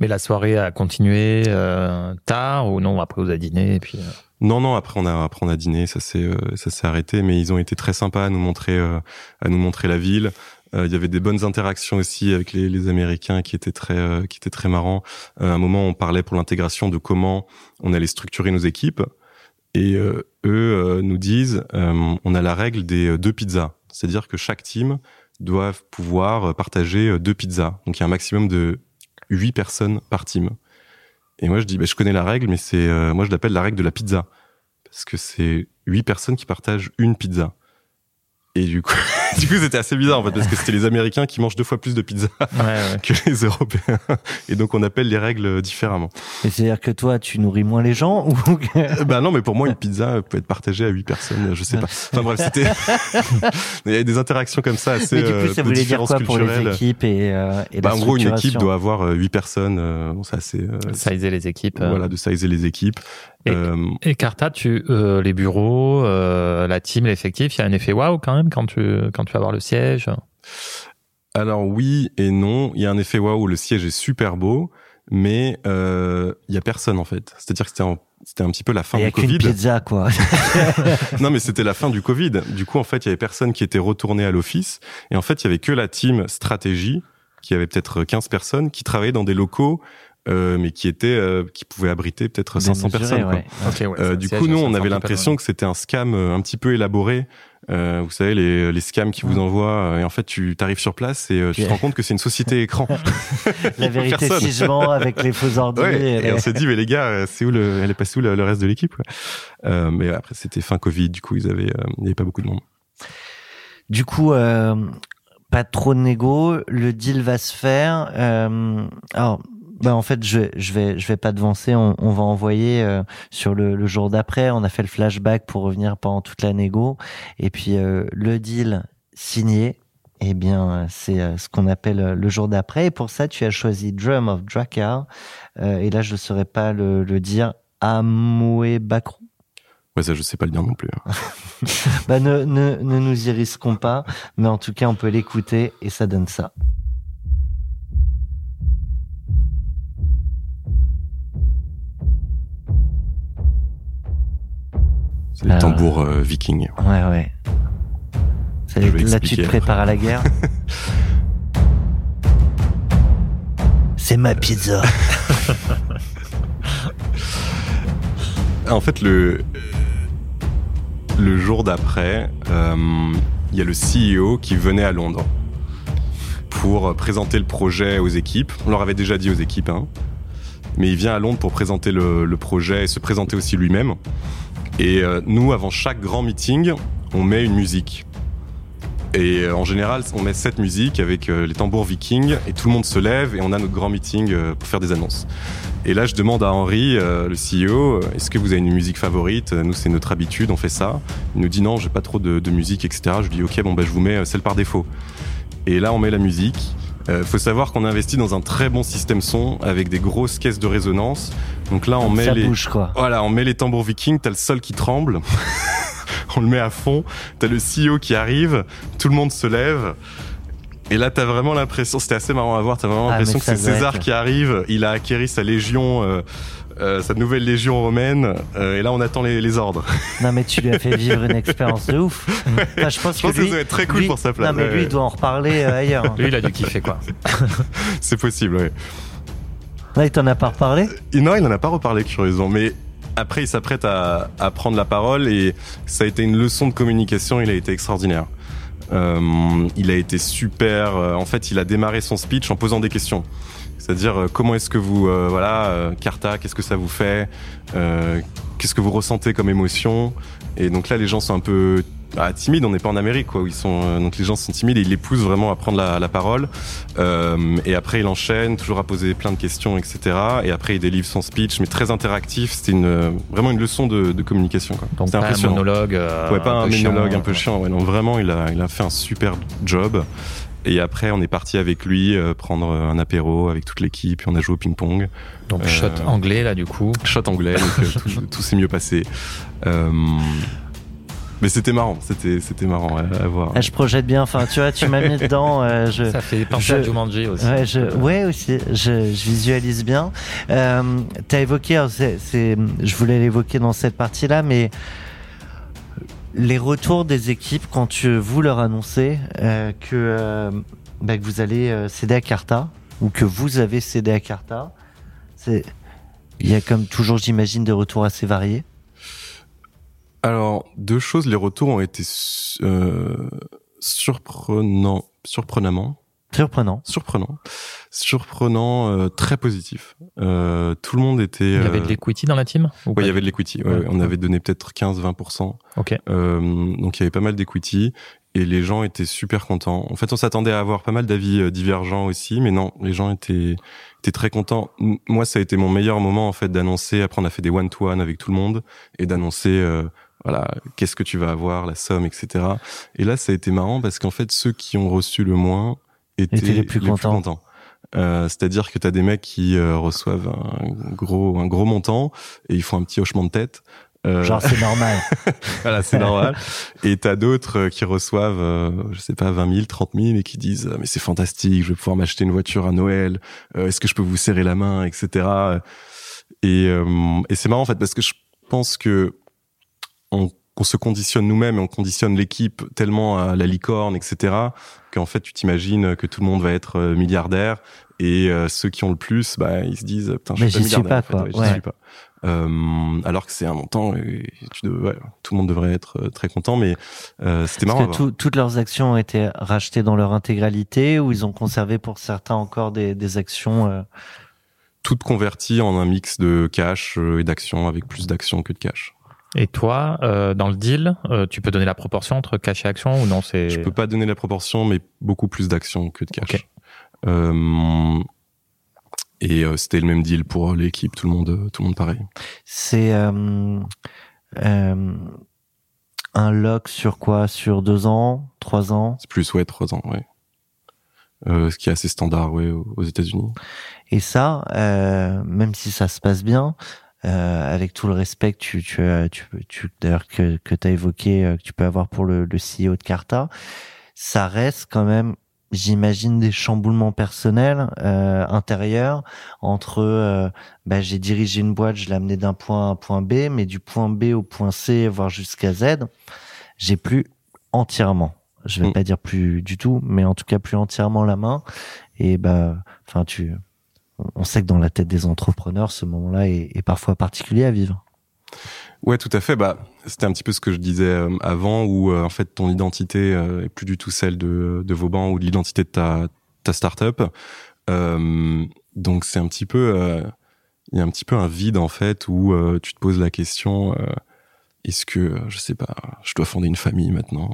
Mais la soirée a continué euh, tard ou non Après, vous avez dîné et puis. euh, Non, non. Après, on a après on a dîné, ça s'est euh, ça s'est arrêté, mais ils ont été très sympas à nous montrer euh, à nous montrer la ville. Euh, Il y avait des bonnes interactions aussi avec les, les Américains qui étaient très euh, qui étaient très marrants. À un moment, on parlait pour l'intégration de comment on allait structurer nos équipes et eux nous disent on a la règle des deux pizzas, c'est-à-dire que chaque team doit pouvoir partager deux pizzas. Donc il y a un maximum de huit personnes par team. Et moi je dis bah, je connais la règle, mais c'est euh, moi je l'appelle la règle de la pizza parce que c'est huit personnes qui partagent une pizza. Et du coup, [laughs] du coup, c'était assez bizarre en fait parce que c'était les Américains qui mangent deux fois plus de pizza Ouais, ouais. que les Européens, et donc on appelle les règles différemment. Et c'est-à-dire que toi, tu nourris moins les gens ou que- Euh, Bah non, mais pour moi, une pizza peut être partagée à huit personnes, je sais pas. Enfin bref, c'était. [laughs] Il y a des interactions comme ça assez. Mais du euh, coup, ça de voulait dire différences quoi pour les équipes et, euh, et Bah, la en gros, une équipe doit avoir euh, huit personnes. Euh, bon, c'est assez. euh, Sizer les équipes. euh. voilà, de sizer les équipes. Et- Euh, Et Carta, tu, euh, les bureaux, euh, la team, l'effectif, il y a un effet waouh quand même quand tu, quand tu vas voir le siège. alors oui et non, il y a un effet waouh. Le siège est super beau, mais euh, il y a personne en fait. C'est-à-dire que c'était un, c'était un petit peu la fin Il y a du Covid. pizza, quoi. [laughs] [laughs] non, mais c'était la fin du Covid. Du coup, en fait, il y avait personne qui était retourné à l'office. Et en fait, il y avait que la team stratégie, qui avait peut-être 15 personnes, qui travaillaient dans des locaux, euh, mais qui étaient, euh, qui pouvaient abriter peut-être 500 Démesuré, personnes. quoi. ouais. Ok, ouais, Euh, du coup, nous, on avait l'impression que c'était un scam euh, un petit peu élaboré. Euh, vous savez, les, les scams qui vous envoient, euh, et en fait, tu t'arrives sur place et euh, tu te rends compte que c'est une société écran. [laughs] La vérité [laughs] Personne. si je mens avec les faux ordi. Ouais, et et on s'est dit, mais les gars, c'est où le, elle est passée où le, le reste de l'équipe quoi euh, Mais après, c'était fin Covid, du coup, ils avaient, euh, il n'y avait pas beaucoup de monde. Du coup, euh, pas trop de négo, le deal va se faire. Euh, alors, bah en fait, je, je vais, je vais pas devancer. On, on va envoyer euh, sur le, le jour d'après. On a fait le flashback pour revenir pendant toute la négo, et puis euh, le deal signé. Eh bien, c'est euh, ce qu'on appelle euh, le jour d'après. Et pour ça, tu as choisi Drum of Drakkar. Euh, et là, je ne saurais pas le, le dire. Amoué Bakrou. Ouais, ça, je sais pas le dire non plus. hein. [laughs] Bah, ne, ne, ne nous y risquons pas, mais en tout cas, on peut l'écouter et ça donne ça. C'est Ah. tambours euh, vikings. Ouais, ouais. Ça, là, tu te prépares à la guerre. [laughs] C'est ma pizza. [laughs] En fait, le le jour d'après, euh, il y a le CEO qui venait à Londres pour présenter le projet aux équipes. On leur avait déjà dit aux équipes, hein. mais il vient à Londres pour présenter le, le projet et se présenter aussi lui-même. Et euh, nous, avant chaque grand meeting, on met une musique. Et euh, en général, on met cette musique avec euh, les tambours vikings et tout le monde se lève et on a notre grand meeting pour faire des annonces. Et là, je demande à Henri, le CEO, est-ce que vous avez une musique favorite? Nous, c'est notre habitude, on fait ça. Il nous dit non, j'ai pas trop de, de musique, etc. Je lui dis ok, bon bah je vous mets celle par défaut. Et là, on met la musique. Euh, faut savoir qu'on a investi dans un très bon système son avec des grosses caisses de résonance. Donc là, on met ça les bouge, quoi. voilà, on met les tambours vikings, t'as le sol qui tremble. [laughs] on le met à fond. T'as le CEO qui arrive, tout le monde se lève. Et là, t'as vraiment l'impression, c'était assez marrant à voir, t'as vraiment Ah, l'impression que c'est César être- qui arrive, il a acquéri sa légion, euh, euh, sa nouvelle légion romaine, euh, et là on attend les, les ordres. [laughs] Non, mais tu lui as fait vivre une expérience de ouf. Enfin, je pense Je pense que que lui, ça doit être très cool lui- pour sa place. Non, mais lui, il doit en reparler euh, ailleurs. Lui, il a dû kiffer, quoi. [laughs] C'est possible, ouais. Là, il t'en a pas reparlé? Non, il n'en a pas reparlé, curieusement. Mais après, il s'apprête à, à prendre la parole et ça a été une leçon de communication. Il a été extraordinaire. Euh, il a été super. euh, en fait, il a démarré son speech en posant des questions. C'est-à-dire, euh, comment est-ce que vous, euh, voilà, euh, Carta, qu'est-ce que ça vous fait Euh, Qu'est-ce que vous ressentez comme émotion? Et donc là, les gens sont un peu ah, timides. On n'est pas en Amérique, quoi. Où ils sont, euh, donc les gens sont timides et il les pousse vraiment à prendre la, la parole. Euh, et après, il enchaîne, toujours à poser plein de questions, etc. Et après, il délivre son speech, mais très interactif. C'était une, vraiment une leçon de, de communication. Quoi. Donc, C'était pas un impressionnant. monologue. euh, Ouais, pas un, chiant, monologue un peu chiant. Ouais, non, vraiment, il a, il a fait un super job. Et après, on est parti avec lui euh, prendre un apéro avec toute l'équipe. Et on a joué au ping-pong. Donc, Euh, shot anglais, là, du coup. Shot anglais, donc euh, [laughs] tout, tout s'est mieux passé. Euh, mais c'était marrant. C'était, c'était marrant à voir. Ah, Je projette bien. Enfin, tu vois, tu m'as mis dedans. euh, je... Ça fait penser je- à Jumanji aussi. Ouais, je, ouais aussi, je, je visualise bien. Euh, T'as évoqué, c'est- je voulais l'évoquer dans cette partie-là, mais les retours des équipes quand tu, vous leur annoncez euh, que, euh, bah, que vous allez euh, céder à Carta ou que vous avez cédé à Carta, il y a comme toujours, j'imagine, des retours assez variés. Alors, deux choses. Les retours ont été euh, surprenants, surprenamment, Surprenant. surprenant, surprenant, euh, très positif. Euh, tout le monde était. Il y avait euh, de l'equity dans la team ou ouais, pas il y avait de l'equity. Ouais. On avait donné peut-être 15-20%. Ok. Euh, donc il y avait pas mal d'equity et les gens étaient super contents. En fait, on s'attendait à avoir pas mal d'avis euh, divergents aussi, mais non, les gens étaient étaient très contents. Moi, ça a été mon meilleur moment en fait d'annoncer. Après, on a fait des one to one avec tout le monde et d'annoncer. euh, voilà, qu'est-ce que tu vas avoir, la somme, etc. Et là, ça a été marrant parce qu'en fait, ceux qui ont reçu le moins étaient, Étaient les plus contents. Euh, C'est-à-dire que tu as des mecs qui euh, reçoivent un gros, un gros montant et ils font un petit hochement de tête. Euh, Genre, c'est normal. [laughs] voilà, c'est normal. Et t'as d'autres euh, qui reçoivent, euh, je sais pas, 20 000, 30 000 et qui disent mais c'est fantastique, je vais pouvoir m'acheter une voiture à Noël. euh, Est-ce que je peux vous serrer la main, etc. Et, euh, et c'est marrant en fait parce que je pense que on, qu'on se conditionne nous-mêmes et on conditionne l'équipe tellement à la licorne, etc. Qu'en fait tu t'imagines que tout le monde va être euh, milliardaire et euh, ceux qui ont le plus, bah ils se disent putain je suis suis pas, en fait, quoi. ouais, suis pas. Euh, alors que c'est un montant, et tu ouais, tout le monde devrait être très content, mais euh, c'était marrant. que tout- toutes leurs actions ont été rachetées dans leur intégralité ou ils ont conservé pour certains encore des, des actions euh, Tout converti en un mix de cash et d'actions, avec plus d'actions que de cash. Et toi, euh, dans le deal, euh, tu peux donner la proportion entre cash et action ou non c'est... Je peux pas donner la proportion, mais beaucoup plus d'actions que de cash. Ok. Euh, et euh, c'était le même deal pour l'équipe, tout le monde, euh, tout le monde pareil. C'est euh, euh, un lock sur quoi? Sur deux ans, trois ans? C'est plus ouais trois ans, ouais. Euh, ce qui est assez standard, ouais, aux aux États-Unis. Et ça, euh, même si ça se passe bien, euh, avec tout le respect que tu, tu, as- tu, tu d'ailleurs que, que tu as évoqué, euh, que tu peux avoir pour le, le CEO de Carta, ça reste quand même, j'imagine, des chamboulements personnels euh, intérieurs entre, euh, bah, j'ai dirigé une boîte, je l'ai amené d'un point A à un point B, mais du point B au point C, voire jusqu'à Z, j'ai plus entièrement. Je vais Mm. pas dire plus du tout, mais en tout cas plus entièrement la main. Et bah, enfin, tu, on sait que dans la tête des entrepreneurs, ce moment-là est, est parfois particulier à vivre. Ouais, tout à fait. Bah, c'était un petit peu ce que je disais euh, avant, où euh, en fait ton identité euh, est plus du tout celle de, de Vauban ou de l'identité de ta ta startup. Euh, donc c'est un petit peu, euh, il y a un petit peu un vide en fait où euh, tu te poses la question. euh, est-ce que, je sais pas, je dois fonder une famille maintenant?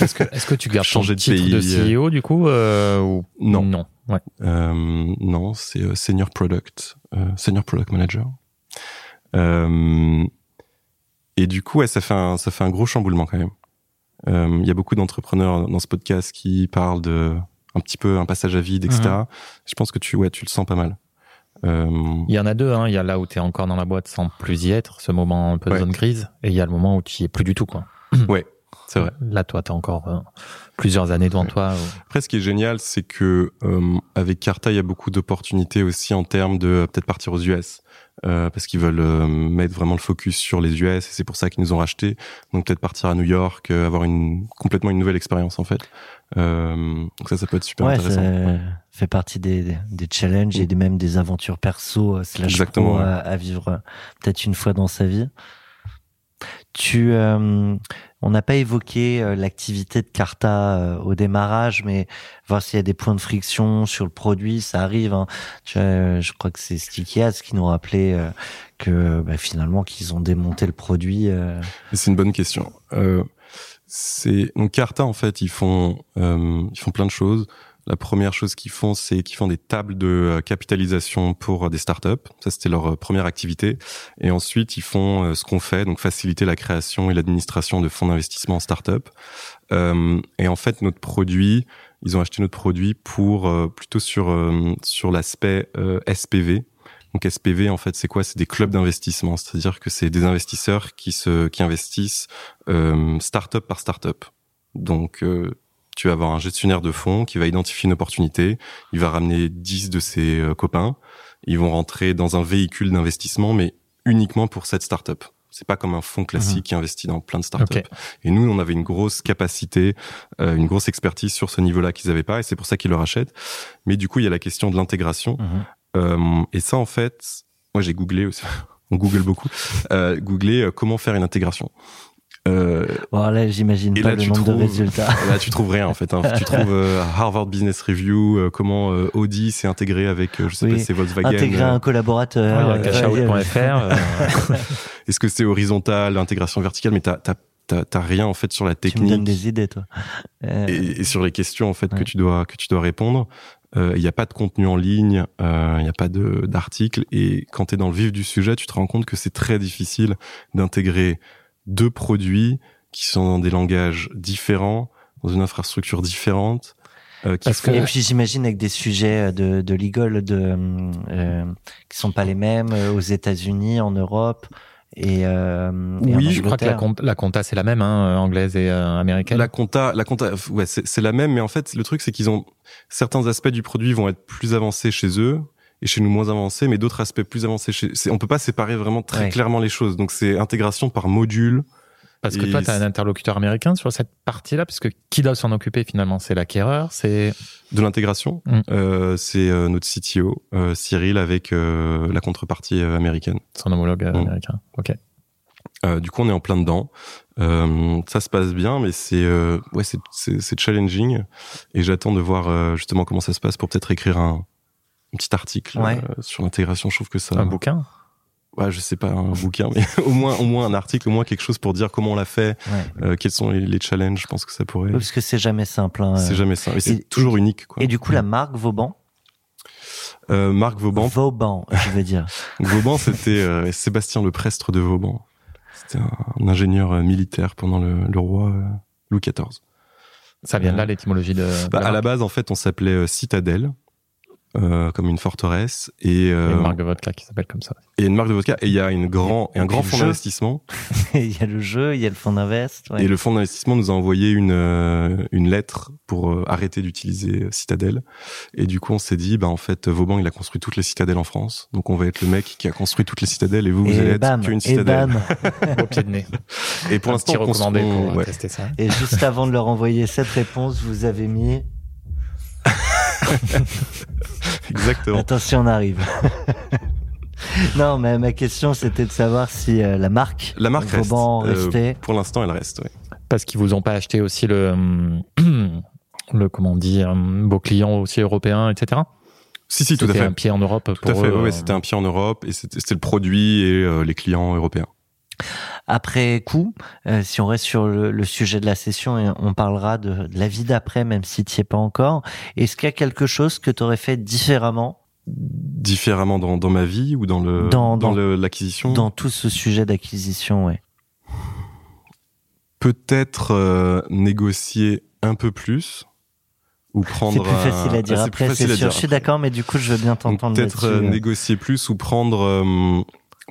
Est-ce que, tu [laughs] gardes ton Changer de titre de pays, CEO du coup euh, ou Non. Non? Ouais. Euh, non, c'est euh, senior product, euh, senior product manager. Euh, et du coup, ouais, ça fait un, ça fait un gros chamboulement quand même. Euh, Il y a beaucoup d'entrepreneurs dans ce podcast qui parlent de un petit peu un passage à vide, etc. Je pense que tu, ouais, tu le sens pas mal. Euh, Il y en a deux. Hein. Il y a là où tu es encore dans la boîte sans plus y être, ce moment un peu de Ouais. zone grise, et il y a le moment où tu y es plus du tout. quoi. Ouais, c'est vrai. Là, toi, tu as encore euh, plusieurs années devant toi. Après, ce qui est génial, c'est que euh, avec Carta, il y a beaucoup d'opportunités aussi en termes de euh, peut-être partir aux US. Euh, parce qu'ils veulent mettre vraiment le focus sur les US et c'est pour ça qu'ils nous ont racheté. Donc peut-être partir à New York, avoir une complètement une nouvelle expérience en fait. Donc ça, ça peut être super ouais, intéressant. ça Ouais. fait partie des, des challenges et même des aventures perso slash Exactement, pro à, à vivre peut-être une fois dans sa vie. Tu, on n'a pas évoqué euh, l'activité de Carta euh, au démarrage, mais voir s'il y a des points de friction sur le produit, ça arrive. hein. Euh, je crois que c'est Stickyaz qui nous rappelait que bah, finalement qu'ils ont démonté le produit. C'est une bonne question. C'est Carta en fait, ils font ils font plein de choses. La première chose qu'ils font, c'est qu'ils font des tables de euh, capitalisation pour euh, des startups. Ça, c'était leur euh, première activité. Et ensuite, ils font ce qu'on fait, donc faciliter la création et l'administration de fonds d'investissement en startup. Euh, et en fait, notre produit, ils ont acheté notre produit pour euh, plutôt sur euh, sur l'aspect SPV. Donc SPV, en fait, c'est quoi? C'est des clubs d'investissement, c'est-à-dire que c'est des investisseurs qui se qui investissent startup par startup. Donc tu vas avoir un gestionnaire de fonds qui va identifier une opportunité, il va ramener 10 de ses euh, copains, ils vont rentrer dans un véhicule d'investissement, mais uniquement pour cette startup. C'est pas comme un fonds classique qui investit dans plein de startups. Et nous, on avait une grosse capacité, euh, une grosse expertise sur ce niveau-là qu'ils avaient pas, et c'est pour ça qu'ils le rachètent. Mais du coup, il y a la question de l'intégration. Euh, et ça, en fait, moi j'ai googlé, aussi. [laughs] on google beaucoup, euh, googlé euh, comment faire une intégration. Euh, Bon, là, j'imagine Et pas là, le tu nombre de trouves- résultats. [laughs] là, tu trouves rien en fait. Hein. Tu trouves euh, Harvard Business Review, euh, comment euh, Audi s'est intégré avec, euh, je sais Oui. pas, c'est Volkswagen. Intégrer euh, un collaborateur. Euh, euh, [laughs] Est-ce que c'est horizontal, l'intégration verticale, mais t'as t'as rien en fait sur la Tu me donnes technique des idées, toi. Euh, et, et sur les questions en fait Ouais. que tu dois que tu dois répondre. Euh, Il n'y a pas de contenu en ligne, euh, il n'y a pas de d'articles et quand tu es dans le vif du sujet, tu te rends compte que c'est très difficile d'intégrer deux produits qui sont dans des langages différents, dans une infrastructure différente. Euh, qui Parce que- Et puis j'imagine avec des sujets de, de legal de, euh, qui sont pas les mêmes euh, aux États-Unis, en Europe et, euh, et en Oui, je crois que la, compta, la compta, c'est la même, hein, anglaise et euh, américaine. La compta, la compta, ouais, c'est c'est la même, mais en fait, le truc, c'est qu'ils ont certains aspects du produit vont être plus avancés chez eux et chez nous moins avancés, mais d'autres aspects plus avancés chez. On peut pas séparer vraiment très Ouais. clairement les choses. Donc, c'est intégration par module. Parce que toi, tu as un interlocuteur américain sur cette partie-là, parce que qui doit s'en occuper finalement? C'est l'acquéreur, c'est de l'intégration. Mm. Euh, c'est euh, notre CTO, euh, Cyril, avec la contrepartie américaine. son homologue Mm. américain. Ok. Du coup, on est en plein dedans. Ça se passe bien, mais c'est ouais, c'est challenging. Et j'attends de voir justement comment ça se passe pour peut-être écrire un, un petit article Ouais. euh, sur l'intégration. Je trouve que ça. Un bouquin? Ouais, je sais pas un bouquin, mais [laughs] au moins au moins un article, au moins quelque chose pour dire comment on l'a fait, Ouais. euh, quels sont les, les challenges. Je pense que ça pourrait. Parce que c'est jamais simple. hein. C'est jamais ça. Et c'est toujours unique. Quoi. Et du coup, la marque Vauban, Euh, Marc Vauban, Vauban, je veux dire. [laughs] Vauban, c'était euh, Sébastien le Prestre de Vauban. C'était un, ingénieur euh, militaire pendant le, le roi euh, Louis XIV. Ça vient de là, l'étymologie de. de Bah, la à la base, en fait, on s'appelait euh, Citadelle, euh, comme une forteresse, et, Il y a euh, une marque de vodka qui s'appelle comme ça. et une marque de vodka. Et il y a une grand, et un Et grand fonds d'investissement. [laughs] il y a le jeu, il y a le fonds d'invest. ouais. Et le fonds d'investissement nous a envoyé une euh, une lettre pour euh, arrêter d'utiliser Citadelle. Et du coup, on s'est dit, bah en fait, Vauban, il a construit toutes les citadelles en France. Donc, on va être le mec qui a construit toutes les citadelles, et vous, vous allez Et être bam, qu'une et citadelle. bam. [laughs] Au pied de nez. Et pour l'instant, on pour ouais. tester ça. Et juste avant de leur envoyer cette réponse, vous avez mis [laughs] exactement. Attention, on arrive. [laughs] non, mais ma question c'était de savoir si euh, la marque, La marque reste. Euh, pour l'instant, elle reste. ouais. Parce qu'ils vous ont pas acheté aussi le, [clears throat] le comment on dit, euh, vos clients aussi européens, etc. Si, si, tout à C'était fait. un pied en Europe Tout pour à fait. euh, c'était un pied en Europe et c'était c'était le produit et euh, les clients européens. Après coup, euh, si on reste sur le, le sujet de la session et on parlera de, de la vie d'après, même si tu es pas encore, est-ce qu'il y a quelque chose que tu aurais fait différemment? Différemment dans, dans ma vie ou dans le Dans- dans, dans- le- l'acquisition? dans tout ce sujet d'acquisition ouais. Peut-être euh, négocier un peu plus ou prendre. C'est plus facile à dire Ah, c'est après, plus c'est facile à sûr. dire Je suis d'accord, mais du coup, je veux bien t'entendre Peut-être euh, négocier plus ou prendre euh,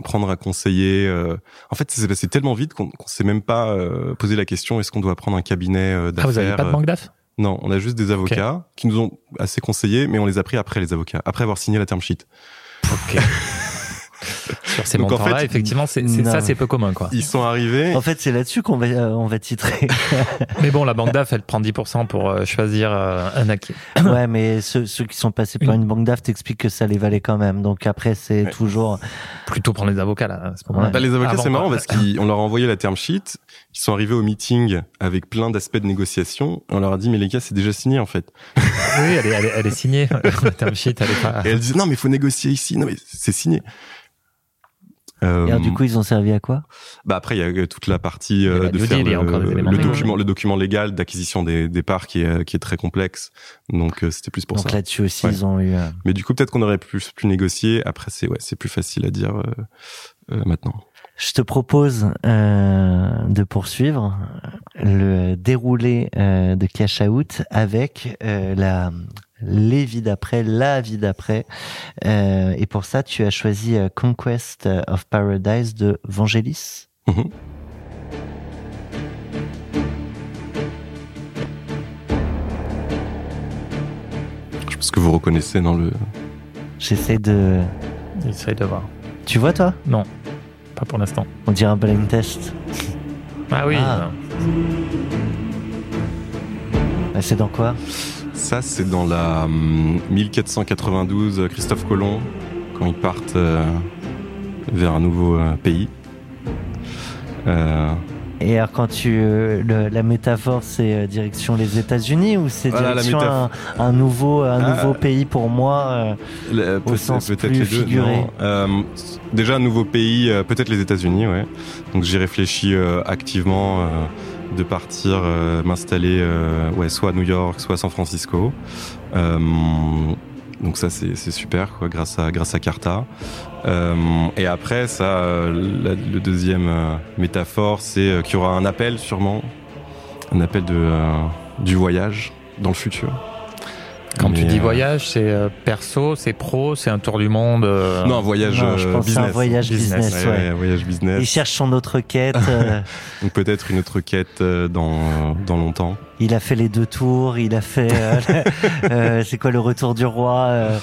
prendre un conseiller. euh, En fait, ça s'est passé tellement vite qu'on qu'on s'est même pas euh, posé la question est-ce qu'on doit prendre un cabinet euh, Ah, vous avez d'affaires pas de euh, banque d'AF Non, on a juste des avocats qui nous ont assez conseillé, mais on les a pris après les avocats, après avoir signé la term sheet. Ok. [laughs] Sur ces en fait, effectivement, c'est ça, c'est peu commun, quoi. Ils sont arrivés. En fait, c'est là-dessus qu'on va, euh, on va titrer. [laughs] Mais bon, la banque d'AF, elle prend 10% pour euh, choisir euh, un acquis. [coughs] ouais, mais ceux, ceux qui sont passés par une banque d'AF t'expliquent que ça les valait quand même. Donc après, c'est Ouais. toujours. Plutôt prendre les avocats, là, à ce. Bah, les avocats, Avant, c'est marrant quoi. parce qu'on leur a envoyé la term sheet. Ils sont arrivés au meeting avec plein d'aspects de négociation. On leur a dit, mais les gars, c'est déjà signé, en fait. Oui, elle est, elle est, elle est signée. [laughs] La term sheet, elle est pas... Et elles disaient, non, mais il faut négocier ici. Non, mais c'est signé. Euh, Et alors, du coup, ils ont servi à quoi? Bah après, il y a euh, toute la partie euh, de faire le, document, le document légal d'acquisition des, des parts qui est, euh, qui est très complexe. Donc, euh, c'était plus pour Donc ça. là-dessus aussi, Ouais. ils ont eu. euh, Mais du coup, peut-être qu'on aurait plus, plus négocié. Après, c'est ouais, c'est plus facile à dire euh, euh, maintenant. Je te propose euh, de poursuivre le déroulé euh, de Cash Out avec euh, la les vies d'après, la vie d'après. Euh, et pour ça, tu as choisi euh, Conquest of Paradise de Vangelis. Mhm. Je pense que vous reconnaissez dans le. J'essaie de. Essaye de voir. Tu vois toi? Non, pas pour l'instant. On dirait un blind test. Ah oui. Ah. euh, Ah, C'est dans quoi? Ça, c'est dans la hum, 1492 euh, Christophe Colomb quand ils partent euh, vers un nouveau euh, pays. Euh, Et alors quand tu euh, le- la métaphore c'est euh, direction les États-Unis ou c'est Voilà, direction un, nouveau un Ah. nouveau pays pour moi euh, peut- sens peut-être plus les deux. figuré? déjà un nouveau pays, peut-être les États-Unis, ouais. Donc j'ai réfléchi euh, activement de partir euh, m'installer, euh, soit à New York, soit à San Francisco. Euh, donc ça c'est super, grâce à Carta. Et après ça, la- le deuxième métaphore, c'est qu'il y aura un appel sûrement, un appel du voyage dans le futur. Quand tu dis euh, voyage, c'est euh, perso, c'est pro, c'est un tour du monde. euh, Non, un voyage Non, je pense c'est un business. voyage business, Ouais, ouais. ouais, voyage business. il cherche son autre quête euh, [laughs] Donc peut-être une autre quête euh, dans, dans longtemps. il a fait les deux tours il a fait euh, [laughs] [laughs] euh, c'est quoi le retour du roi euh,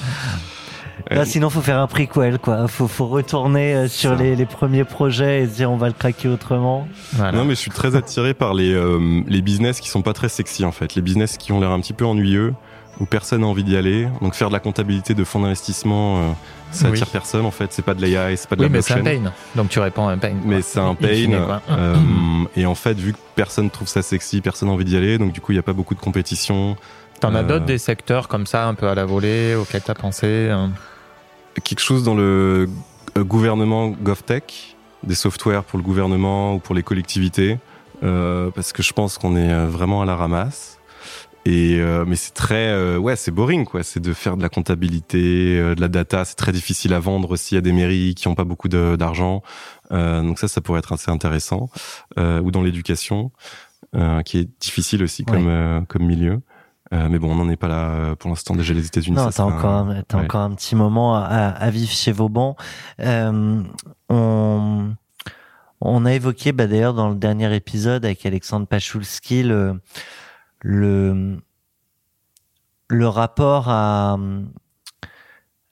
Là, sinon, faut faire un prequel, quoi. Faut, faut retourner euh, sur les, les premiers projets et se dire on va le craquer autrement. voilà. Non mais je suis très attiré par les, euh, les business qui sont pas très sexy en fait. Les business qui ont l'air un petit peu ennuyeux, où personne n'a envie d'y aller. Donc faire de la comptabilité de fonds d'investissement, euh, ça Oui. attire personne en fait. C'est pas de l'AI, c'est pas de oui, la mais c'est un blockchain. pain. Donc tu réponds à un pain. Mais c'est un fine, pain. euh, et en fait, vu que personne trouve ça sexy, personne n'a envie d'y aller, donc du coup, il n'y a pas beaucoup de compétition. T'en as euh, d'autres des secteurs comme ça, un peu à la volée, auxquels t'as pensé hein quelque chose dans le euh, gouvernement GovTech, des softwares pour le gouvernement ou pour les collectivités, euh, parce que je pense qu'on est euh, vraiment à la ramasse. Et euh, mais c'est très euh, ouais c'est boring quoi. C'est de faire de la comptabilité euh, de la data. C'est très difficile à vendre aussi à des mairies qui ont pas beaucoup d'argent. Euh, donc ça ça pourrait être assez intéressant. Euh, ou dans l'éducation euh, qui est difficile aussi comme euh, comme milieu. Euh, mais bon on n'en est pas là pour l'instant. Déjà les États-Unis Non, t'as encore, un- ouais. encore un petit moment à, à vivre chez Vauban. Euh, on, on a évoqué, bah, d'ailleurs, dans le dernier épisode avec Alexandre Pachulski, le, le, le rapport à,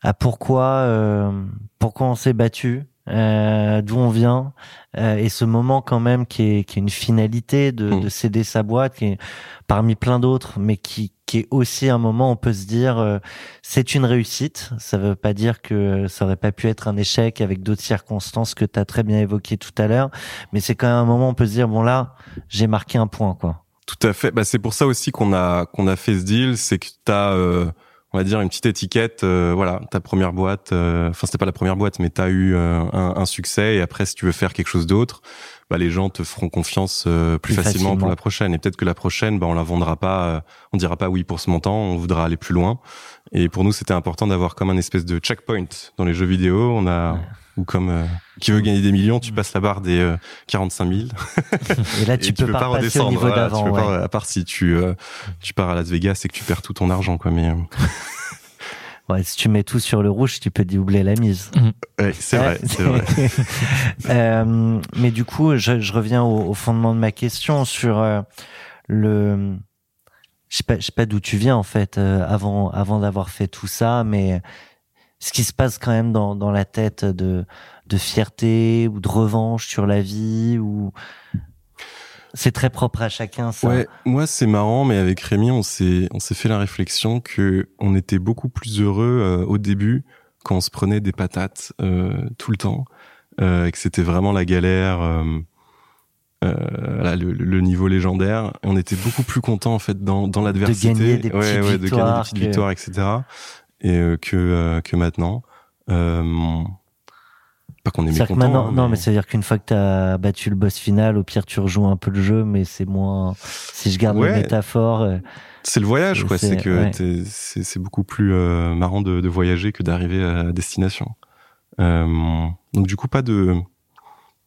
à pourquoi, euh, pourquoi on s'est battu, euh, d'où on vient, euh, et ce moment quand même qui est, qui est une finalité de, Mm. de céder sa boîte, qui est parmi plein d'autres, mais qui, qui est aussi un moment où on peut se dire euh, c'est une réussite. Ça veut pas dire que ça aurait pas pu être un échec avec d'autres circonstances que tu as très bien évoquées tout à l'heure, mais c'est quand même un moment où on peut se dire bon là j'ai marqué un point quoi. Tout à fait. Bah, c'est pour ça aussi qu'on a qu'on a fait ce deal, c'est que t'as, euh, on va dire une petite étiquette. euh, voilà, ta première boîte. euh, Enfin, c'était pas la première boîte, mais t'as eu euh, un, un succès. Et après, si tu veux faire quelque chose d'autre, bah, les gens te feront confiance euh, plus, Plus facilement, facilement. pour la prochaine. Et peut-être que la prochaine, bah, on la vendra pas. euh, on dira pas oui pour ce montant. On voudra aller plus loin. Et pour nous, c'était important d'avoir comme un espèce de checkpoint dans les jeux vidéo. On a Ouais. Ou comme euh, qui veut gagner des millions, tu passes la barre des euh, 45 000. Et là [laughs] Et tu peux pas repasser au redescendre, niveau voilà, tu d'avant. peux ouais. pas- à part si tu euh, tu pars à Las Vegas et que tu perds tout ton argent quoi mais euh, [laughs] Ouais, si tu mets tout sur le rouge, tu peux doubler la mise. Ouais, c'est vrai, Ouais. c'est vrai. [laughs] Euh, mais du coup, je, je reviens au, au fondement de ma question sur euh, le. Je sais pas, je sais pas d'où tu viens en fait euh, avant avant d'avoir fait tout ça, mais ce qui se passe quand même dans dans la tête de de fierté ou de revanche sur la vie ou c'est très propre à chacun ça. Ouais, moi c'est marrant, mais avec Rémi, on s'est on s'est fait la réflexion que on était beaucoup plus heureux euh, au début quand on se prenait des patates euh, tout le temps, euh, et que c'était vraiment la galère, euh, euh, voilà, le, le niveau légendaire. On était beaucoup plus content en fait dans dans l'adversité, gagner des ouais, petites ouais, de gagner des victoires petites que- victoires, etc. Et euh, que euh, que maintenant. Euh, pas qu'on est mécontent. maintenant, hein, non, mais c'est-à-dire qu'une fois que t'as battu le boss final, au pire tu rejoues un peu le jeu, mais c'est moins. Si je garde Ouais. la métaphore, C'est le voyage, C'est- quoi. C'est c'est- que ouais. c'est c'est beaucoup plus euh, marrant de, de voyager que d'arriver à destination. Euh, donc du coup, pas de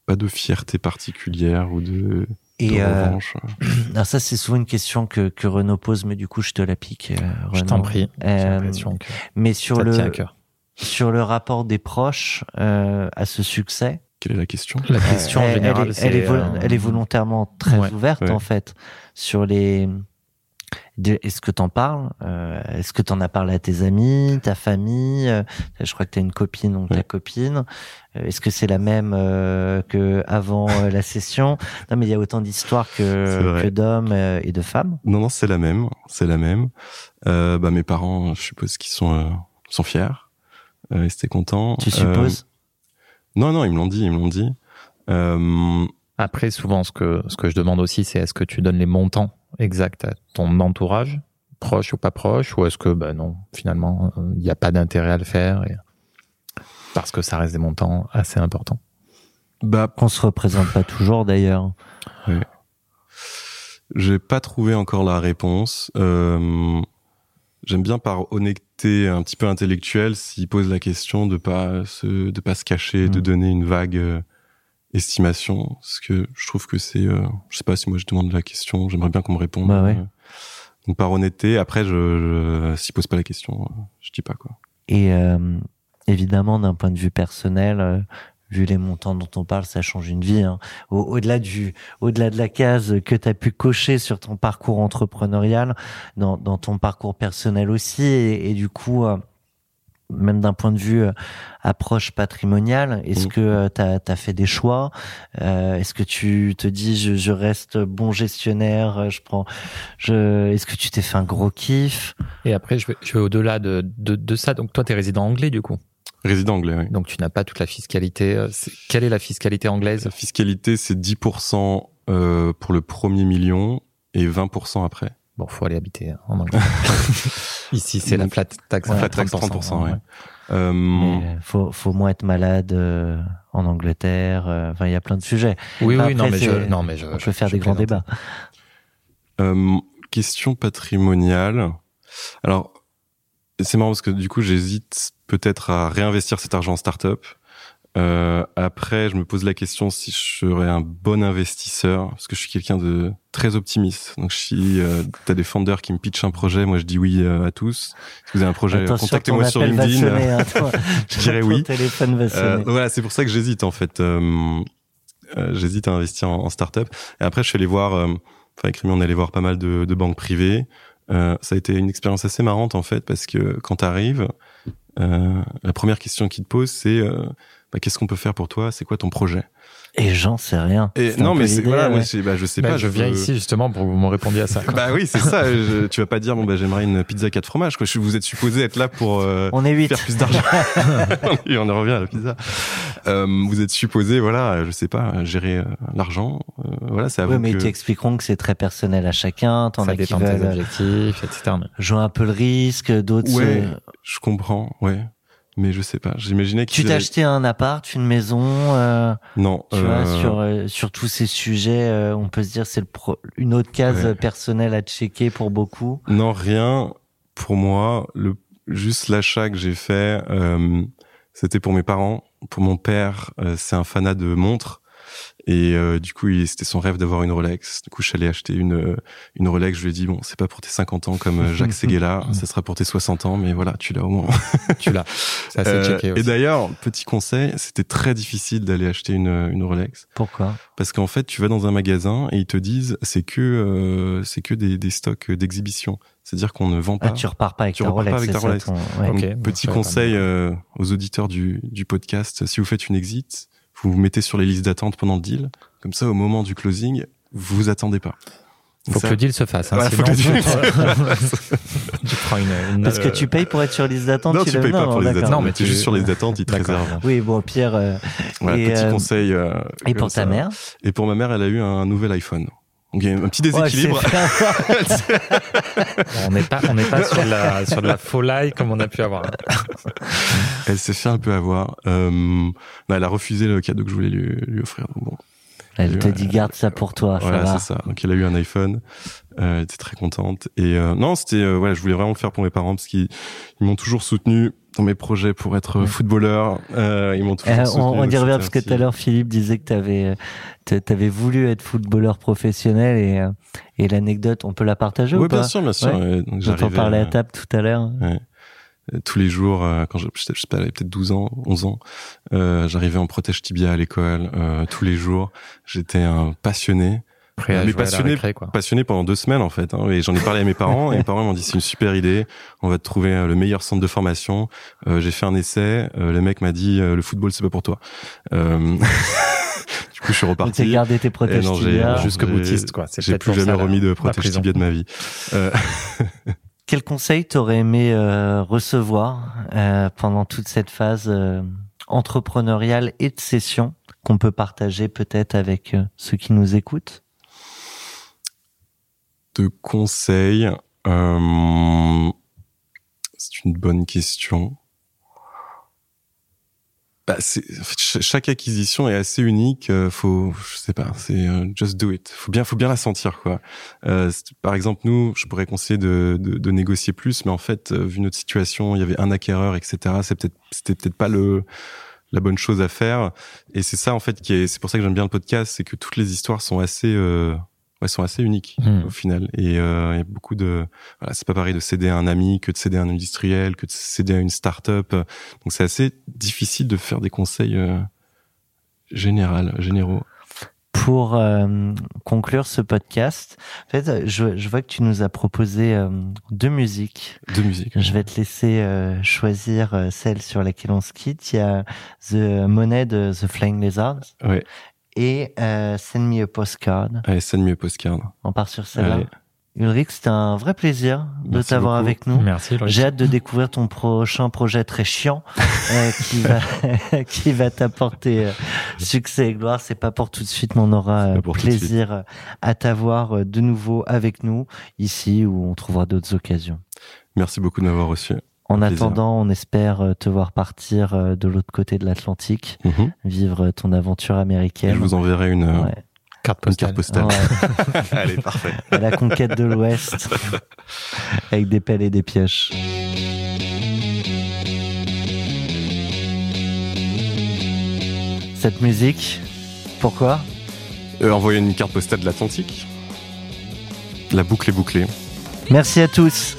pas de fierté particulière ou de et euh, [clears throat] alors ça c'est souvent une question que que Renaud pose, mais du coup je te la pique. euh, Je Renaud. t'en prie. Euh, Mais sur ça te tient à le cœur. sur le rapport des proches euh, à ce succès, Quelle est la question? La question euh, en elle, général, elle est, elle est euh, elle est volontairement très ouais, ouverte ouais. en fait sur les. Est-ce que t'en parles? Euh, Est-ce que t'en as parlé à tes amis, ta famille? Euh, Je crois que t'as une copine, donc ta Ouais. copine. Euh, Est-ce que c'est la même euh, que avant euh, la session? Non, mais il y a autant d'histoires que, d'hommes euh, et de femmes. Non, non, c'est la même. C'est la même. Euh, bah, mes parents, je suppose qu'ils sont euh, sont fiers. Euh, ils étaient contents. Tu Euh, supposes? Non, non, ils me l'ont dit. Ils me l'ont dit. Euh, Après, souvent, ce que, ce que je demande aussi, c'est est-ce que tu donnes les montants? Exacts à ton entourage, proche ou pas proche, ou est-ce que, ben non, finalement, euh, il n'y a pas d'intérêt à le faire et- parce que ça reste des montants assez importants? bah, Qu'on se représente pas toujours d'ailleurs. J'ai pas trouvé encore la réponse. Euh, J'aime bien par honnêteté un petit peu intellectuelle s'il pose la question de pas se de pas se cacher, de Mm. donner une vague euh, estimation. Parce que je trouve que c'est, euh, je sais pas si moi je demande la question, j'aimerais bien qu'on me réponde. Bah ouais. Euh, Donc par honnêteté, après je, je s'il pose pas la question, euh, je dis pas quoi. Et euh, évidemment, d'un point de vue personnel, euh, vu les montants dont on parle, ça change une vie. hein. Au- Au-delà du, au-delà de la case que tu as pu cocher sur ton parcours entrepreneurial, dans, dans ton parcours personnel aussi, et, et du coup. Euh, même d'un point de vue euh, approche patrimoniale, est-ce Mhm. que tu as, fait des choix? Euh, Est-ce que tu te dis je, je reste bon gestionnaire euh, Je prends. Je. Est-ce que tu t'es fait un gros kiff? Et après, je vais, je vais au-delà de, de, de ça. Donc, toi, tu es résident anglais, du coup? Résident anglais, oui. Donc, tu n'as pas toute la fiscalité. euh, Quelle est la fiscalité anglaise? La fiscalité, c'est 10% euh, pour le premier million et 20% après. Bon, faut aller habiter en Angleterre. [laughs] Ici, c'est la flat tax. Flat à tax 30%, ouais. ouais. Euh, Mais faut, faut moins être malade euh, en Angleterre. euh, Enfin, il y a plein de sujets. Oui, Enfin, oui, non, mais je, non, mais je, On je- peut faire des grands débats. Euh, question patrimoniale. Alors, c'est marrant parce que du coup, j'hésite peut-être à réinvestir cet argent en start-up. Euh, après, je me pose la question si je serais un bon investisseur, parce que je suis quelqu'un de très optimiste. Donc, si euh, t'as des founders qui me pitchent un projet, moi je dis oui euh, à tous. Si vous avez un projet, contactez-moi sur LinkedIn. sonner, hein, toi. [laughs] je dirais Ton oui. téléphone va Euh, voilà, c'est pour ça que j'hésite en fait. Euh, j'hésite à investir en, en start-up. Et après, je suis allé voir, enfin avec Rémi, on est allé voir pas mal de, de banques privées. Euh, ça a été une expérience assez marrante en fait parce que quand tu arrives, euh, la première question qu'ils te posent c'est euh, bah, qu'est-ce qu'on peut faire pour toi? C'est quoi ton projet? Et j'en sais rien. Et non, mais c'est l'idée, voilà, ouais. je, bah, je sais Bah, pas. je viens veux- ici justement pour que vous me répondiez à ça. quoi. [laughs] Bah oui, c'est ça. je- tu vas pas dire bon bah j'aimerais une pizza quatre fromages. Quoi. Je- Vous êtes supposé être là pour euh, On est huit. faire plus d'argent. [laughs] Et on en revient à la pizza. Euh, vous êtes supposé, voilà, je sais pas, gérer euh, l'argent. Euh, voilà, c'est à Oui, mais ils que... t'expliqueront que c'est très personnel à chacun. T'en ça as qui veulent objectifs, etc. Mais- jouer un peu le risque, d'autres. Ouais, se- je comprends, ouais. Mais je sais pas. J'imaginais que Tu t'as acheté un appart, une maison. euh, Non. Tu vois, euh, sur, euh, sur tous ces sujets, euh, on peut se dire c'est le pro- une autre case Ouais. personnelle à checker pour beaucoup. Non, rien. Pour moi, le juste l'achat que j'ai fait, euh, c'était pour mes parents. Pour mon père, euh, c'est un fanat de montres. Et euh, du coup, c'était son rêve d'avoir une Rolex. Du coup, je suis allé acheter une euh, une Rolex. Je lui ai dit bon, c'est pas pour tes 50 ans comme euh, Jacques [laughs] Seguela, ça sera pour tes 60 ans, mais voilà, tu l'as au moins. [laughs] Tu l'as. C'est assez Euh, checké et d'ailleurs, petit conseil, c'était très difficile d'aller acheter une une Rolex Pourquoi? Parce qu'en fait, tu vas dans un magasin et ils te disent c'est que euh, c'est que des des stocks d'exhibition. C'est-à-dire qu'on ne vend pas. Ah, tu repars pas avec Tu ta repars pas Rolex, avec ta ça, Rolex. ton- ouais. Petit ça conseil euh, aux auditeurs du, du podcast, si vous faites une exit, vous vous mettez sur les listes d'attente pendant le deal. Comme ça, au moment du closing, vous vous attendez pas. Faut Ça- que le deal se fasse. Hein, Voilà, faut sinon, que le deal [laughs] tu prends une, une- Parce que euh, tu payes pour être sur liste d'attente. Non, tu l'as- payes pas pour les d'accord. attentes. Non, mais tu es tu- juste sur les [laughs] listes d'attente, ils te réservent. Oui, bon, Pierre. euh, Voilà, Et, petit euh, conseil. euh, et pour ta mère? Et pour ma mère, elle a eu un nouvel iPhone. Donc il y a un petit déséquilibre. [laughs] on n'est pas, on n'est pas sur de la, sur de la folie comme on a pu avoir. elle s'est fait un peu avoir. Euh, non, elle a refusé le cadeau que je voulais lui, lui offrir. Donc bon, Elle te Ouais. dit garde ça pour toi. voilà, c'est ça. Donc elle a eu un iPhone. Euh, elle était très contente. Et euh, non, c'était euh, voilà, je voulais vraiment le faire pour mes parents parce qu'ils ils m'ont toujours soutenu dans mes projets pour être Ouais. footballeur. Euh, ils m'ont toujours Euh, soutenu. on, on y revient parce que tout à l'heure Philippe disait que t'avais euh, t'avais voulu être footballeur professionnel et euh, et l'anecdote on peut la partager Oui, ou pas bien sûr, bien sûr. Ouais. J'arrivais, parler à euh, table tout à l'heure. tous les jours, quand je, je sais pas, j'avais peut-être 12 ans, 11 ans, euh, j'arrivais en protège tibia à l'école, tous les jours. J'étais un passionné, Prêt à Mais jouer à la passionné- récré, quoi. passionné pendant deux semaines en fait. Hein, et j'en ai parlé à mes parents et mes parents m'ont dit c'est une super idée, on va te trouver euh, le meilleur centre de formation. Euh, J'ai fait un essai, euh, le mec m'a dit euh, le football c'est pas pour toi. Euh, [laughs] du coup je suis Donc t'as reparti. gardé tes protèges non, j'ai- tibia. j'ai- Jusqu'au j'ai- boutiste, quoi. C'est J'ai plus jamais ça, remis de la protège prison. tibia de ma vie. Euh, [laughs] Quel conseil t'aurais aimé euh, recevoir euh, pendant toute cette phase euh, entrepreneuriale et de session qu'on peut partager peut-être avec euh, ceux qui nous écoutent? De conseils euh, C'est une bonne question. Bah, chaque acquisition est assez unique. euh, faut, je sais pas, c'est euh, just do it. Faut bien, faut bien la sentir, quoi. Euh, par exemple, nous, je pourrais conseiller de, de, de négocier plus, mais en fait, euh, vu notre situation, il y avait un acquéreur, etc. C'est peut-être, c'était peut-être pas le la bonne chose à faire. Et c'est ça, en fait, qui est, c'est pour ça que j'aime bien le podcast, c'est que toutes les histoires sont assez, ouais, sont assez uniques Hmm. au final. Et euh, il y a beaucoup de, voilà, c'est pas pareil de céder à un ami que de céder à un industriel, que de céder à une start-up. Donc c'est assez difficile de faire des conseils euh, généraux, généraux. Pour euh, conclure ce podcast, en fait, je, je vois que tu nous as proposé euh, deux musiques. de musique. Je vais te laisser choisir celle sur laquelle on se quitte. Il y a The Money de The Flying Lizards Ouais. Et euh, Send Me a Postcard. Allez, send mieux postcard. On part sur celle-là. Allez. Ulrich, c'était un vrai plaisir de Merci t'avoir beaucoup. avec nous. Merci. J'ai hâte de découvrir ton prochain projet très chiant [laughs] euh, qui va [laughs] qui va t'apporter euh, succès et gloire. C'est pas pour tout de suite, mais on aura C'est euh, plaisir euh, à t'avoir euh, de nouveau avec nous ici où on trouvera d'autres occasions. Merci beaucoup de m'avoir reçu. En Plaisir. attendant, on espère euh, te voir partir euh, de l'autre côté de l'Atlantique, Mhm. vivre ton aventure Et américaine. je vous enverrai une, euh, Ouais. Carte une postale. carte postale. Ouais. [laughs] Allez, parfait. à la conquête de l'Ouest [laughs] avec des pelles et des pioches. Cette musique, pourquoi? Euh, envoyer une carte postale de l'Atlantique. La boucle est bouclée. Merci à tous.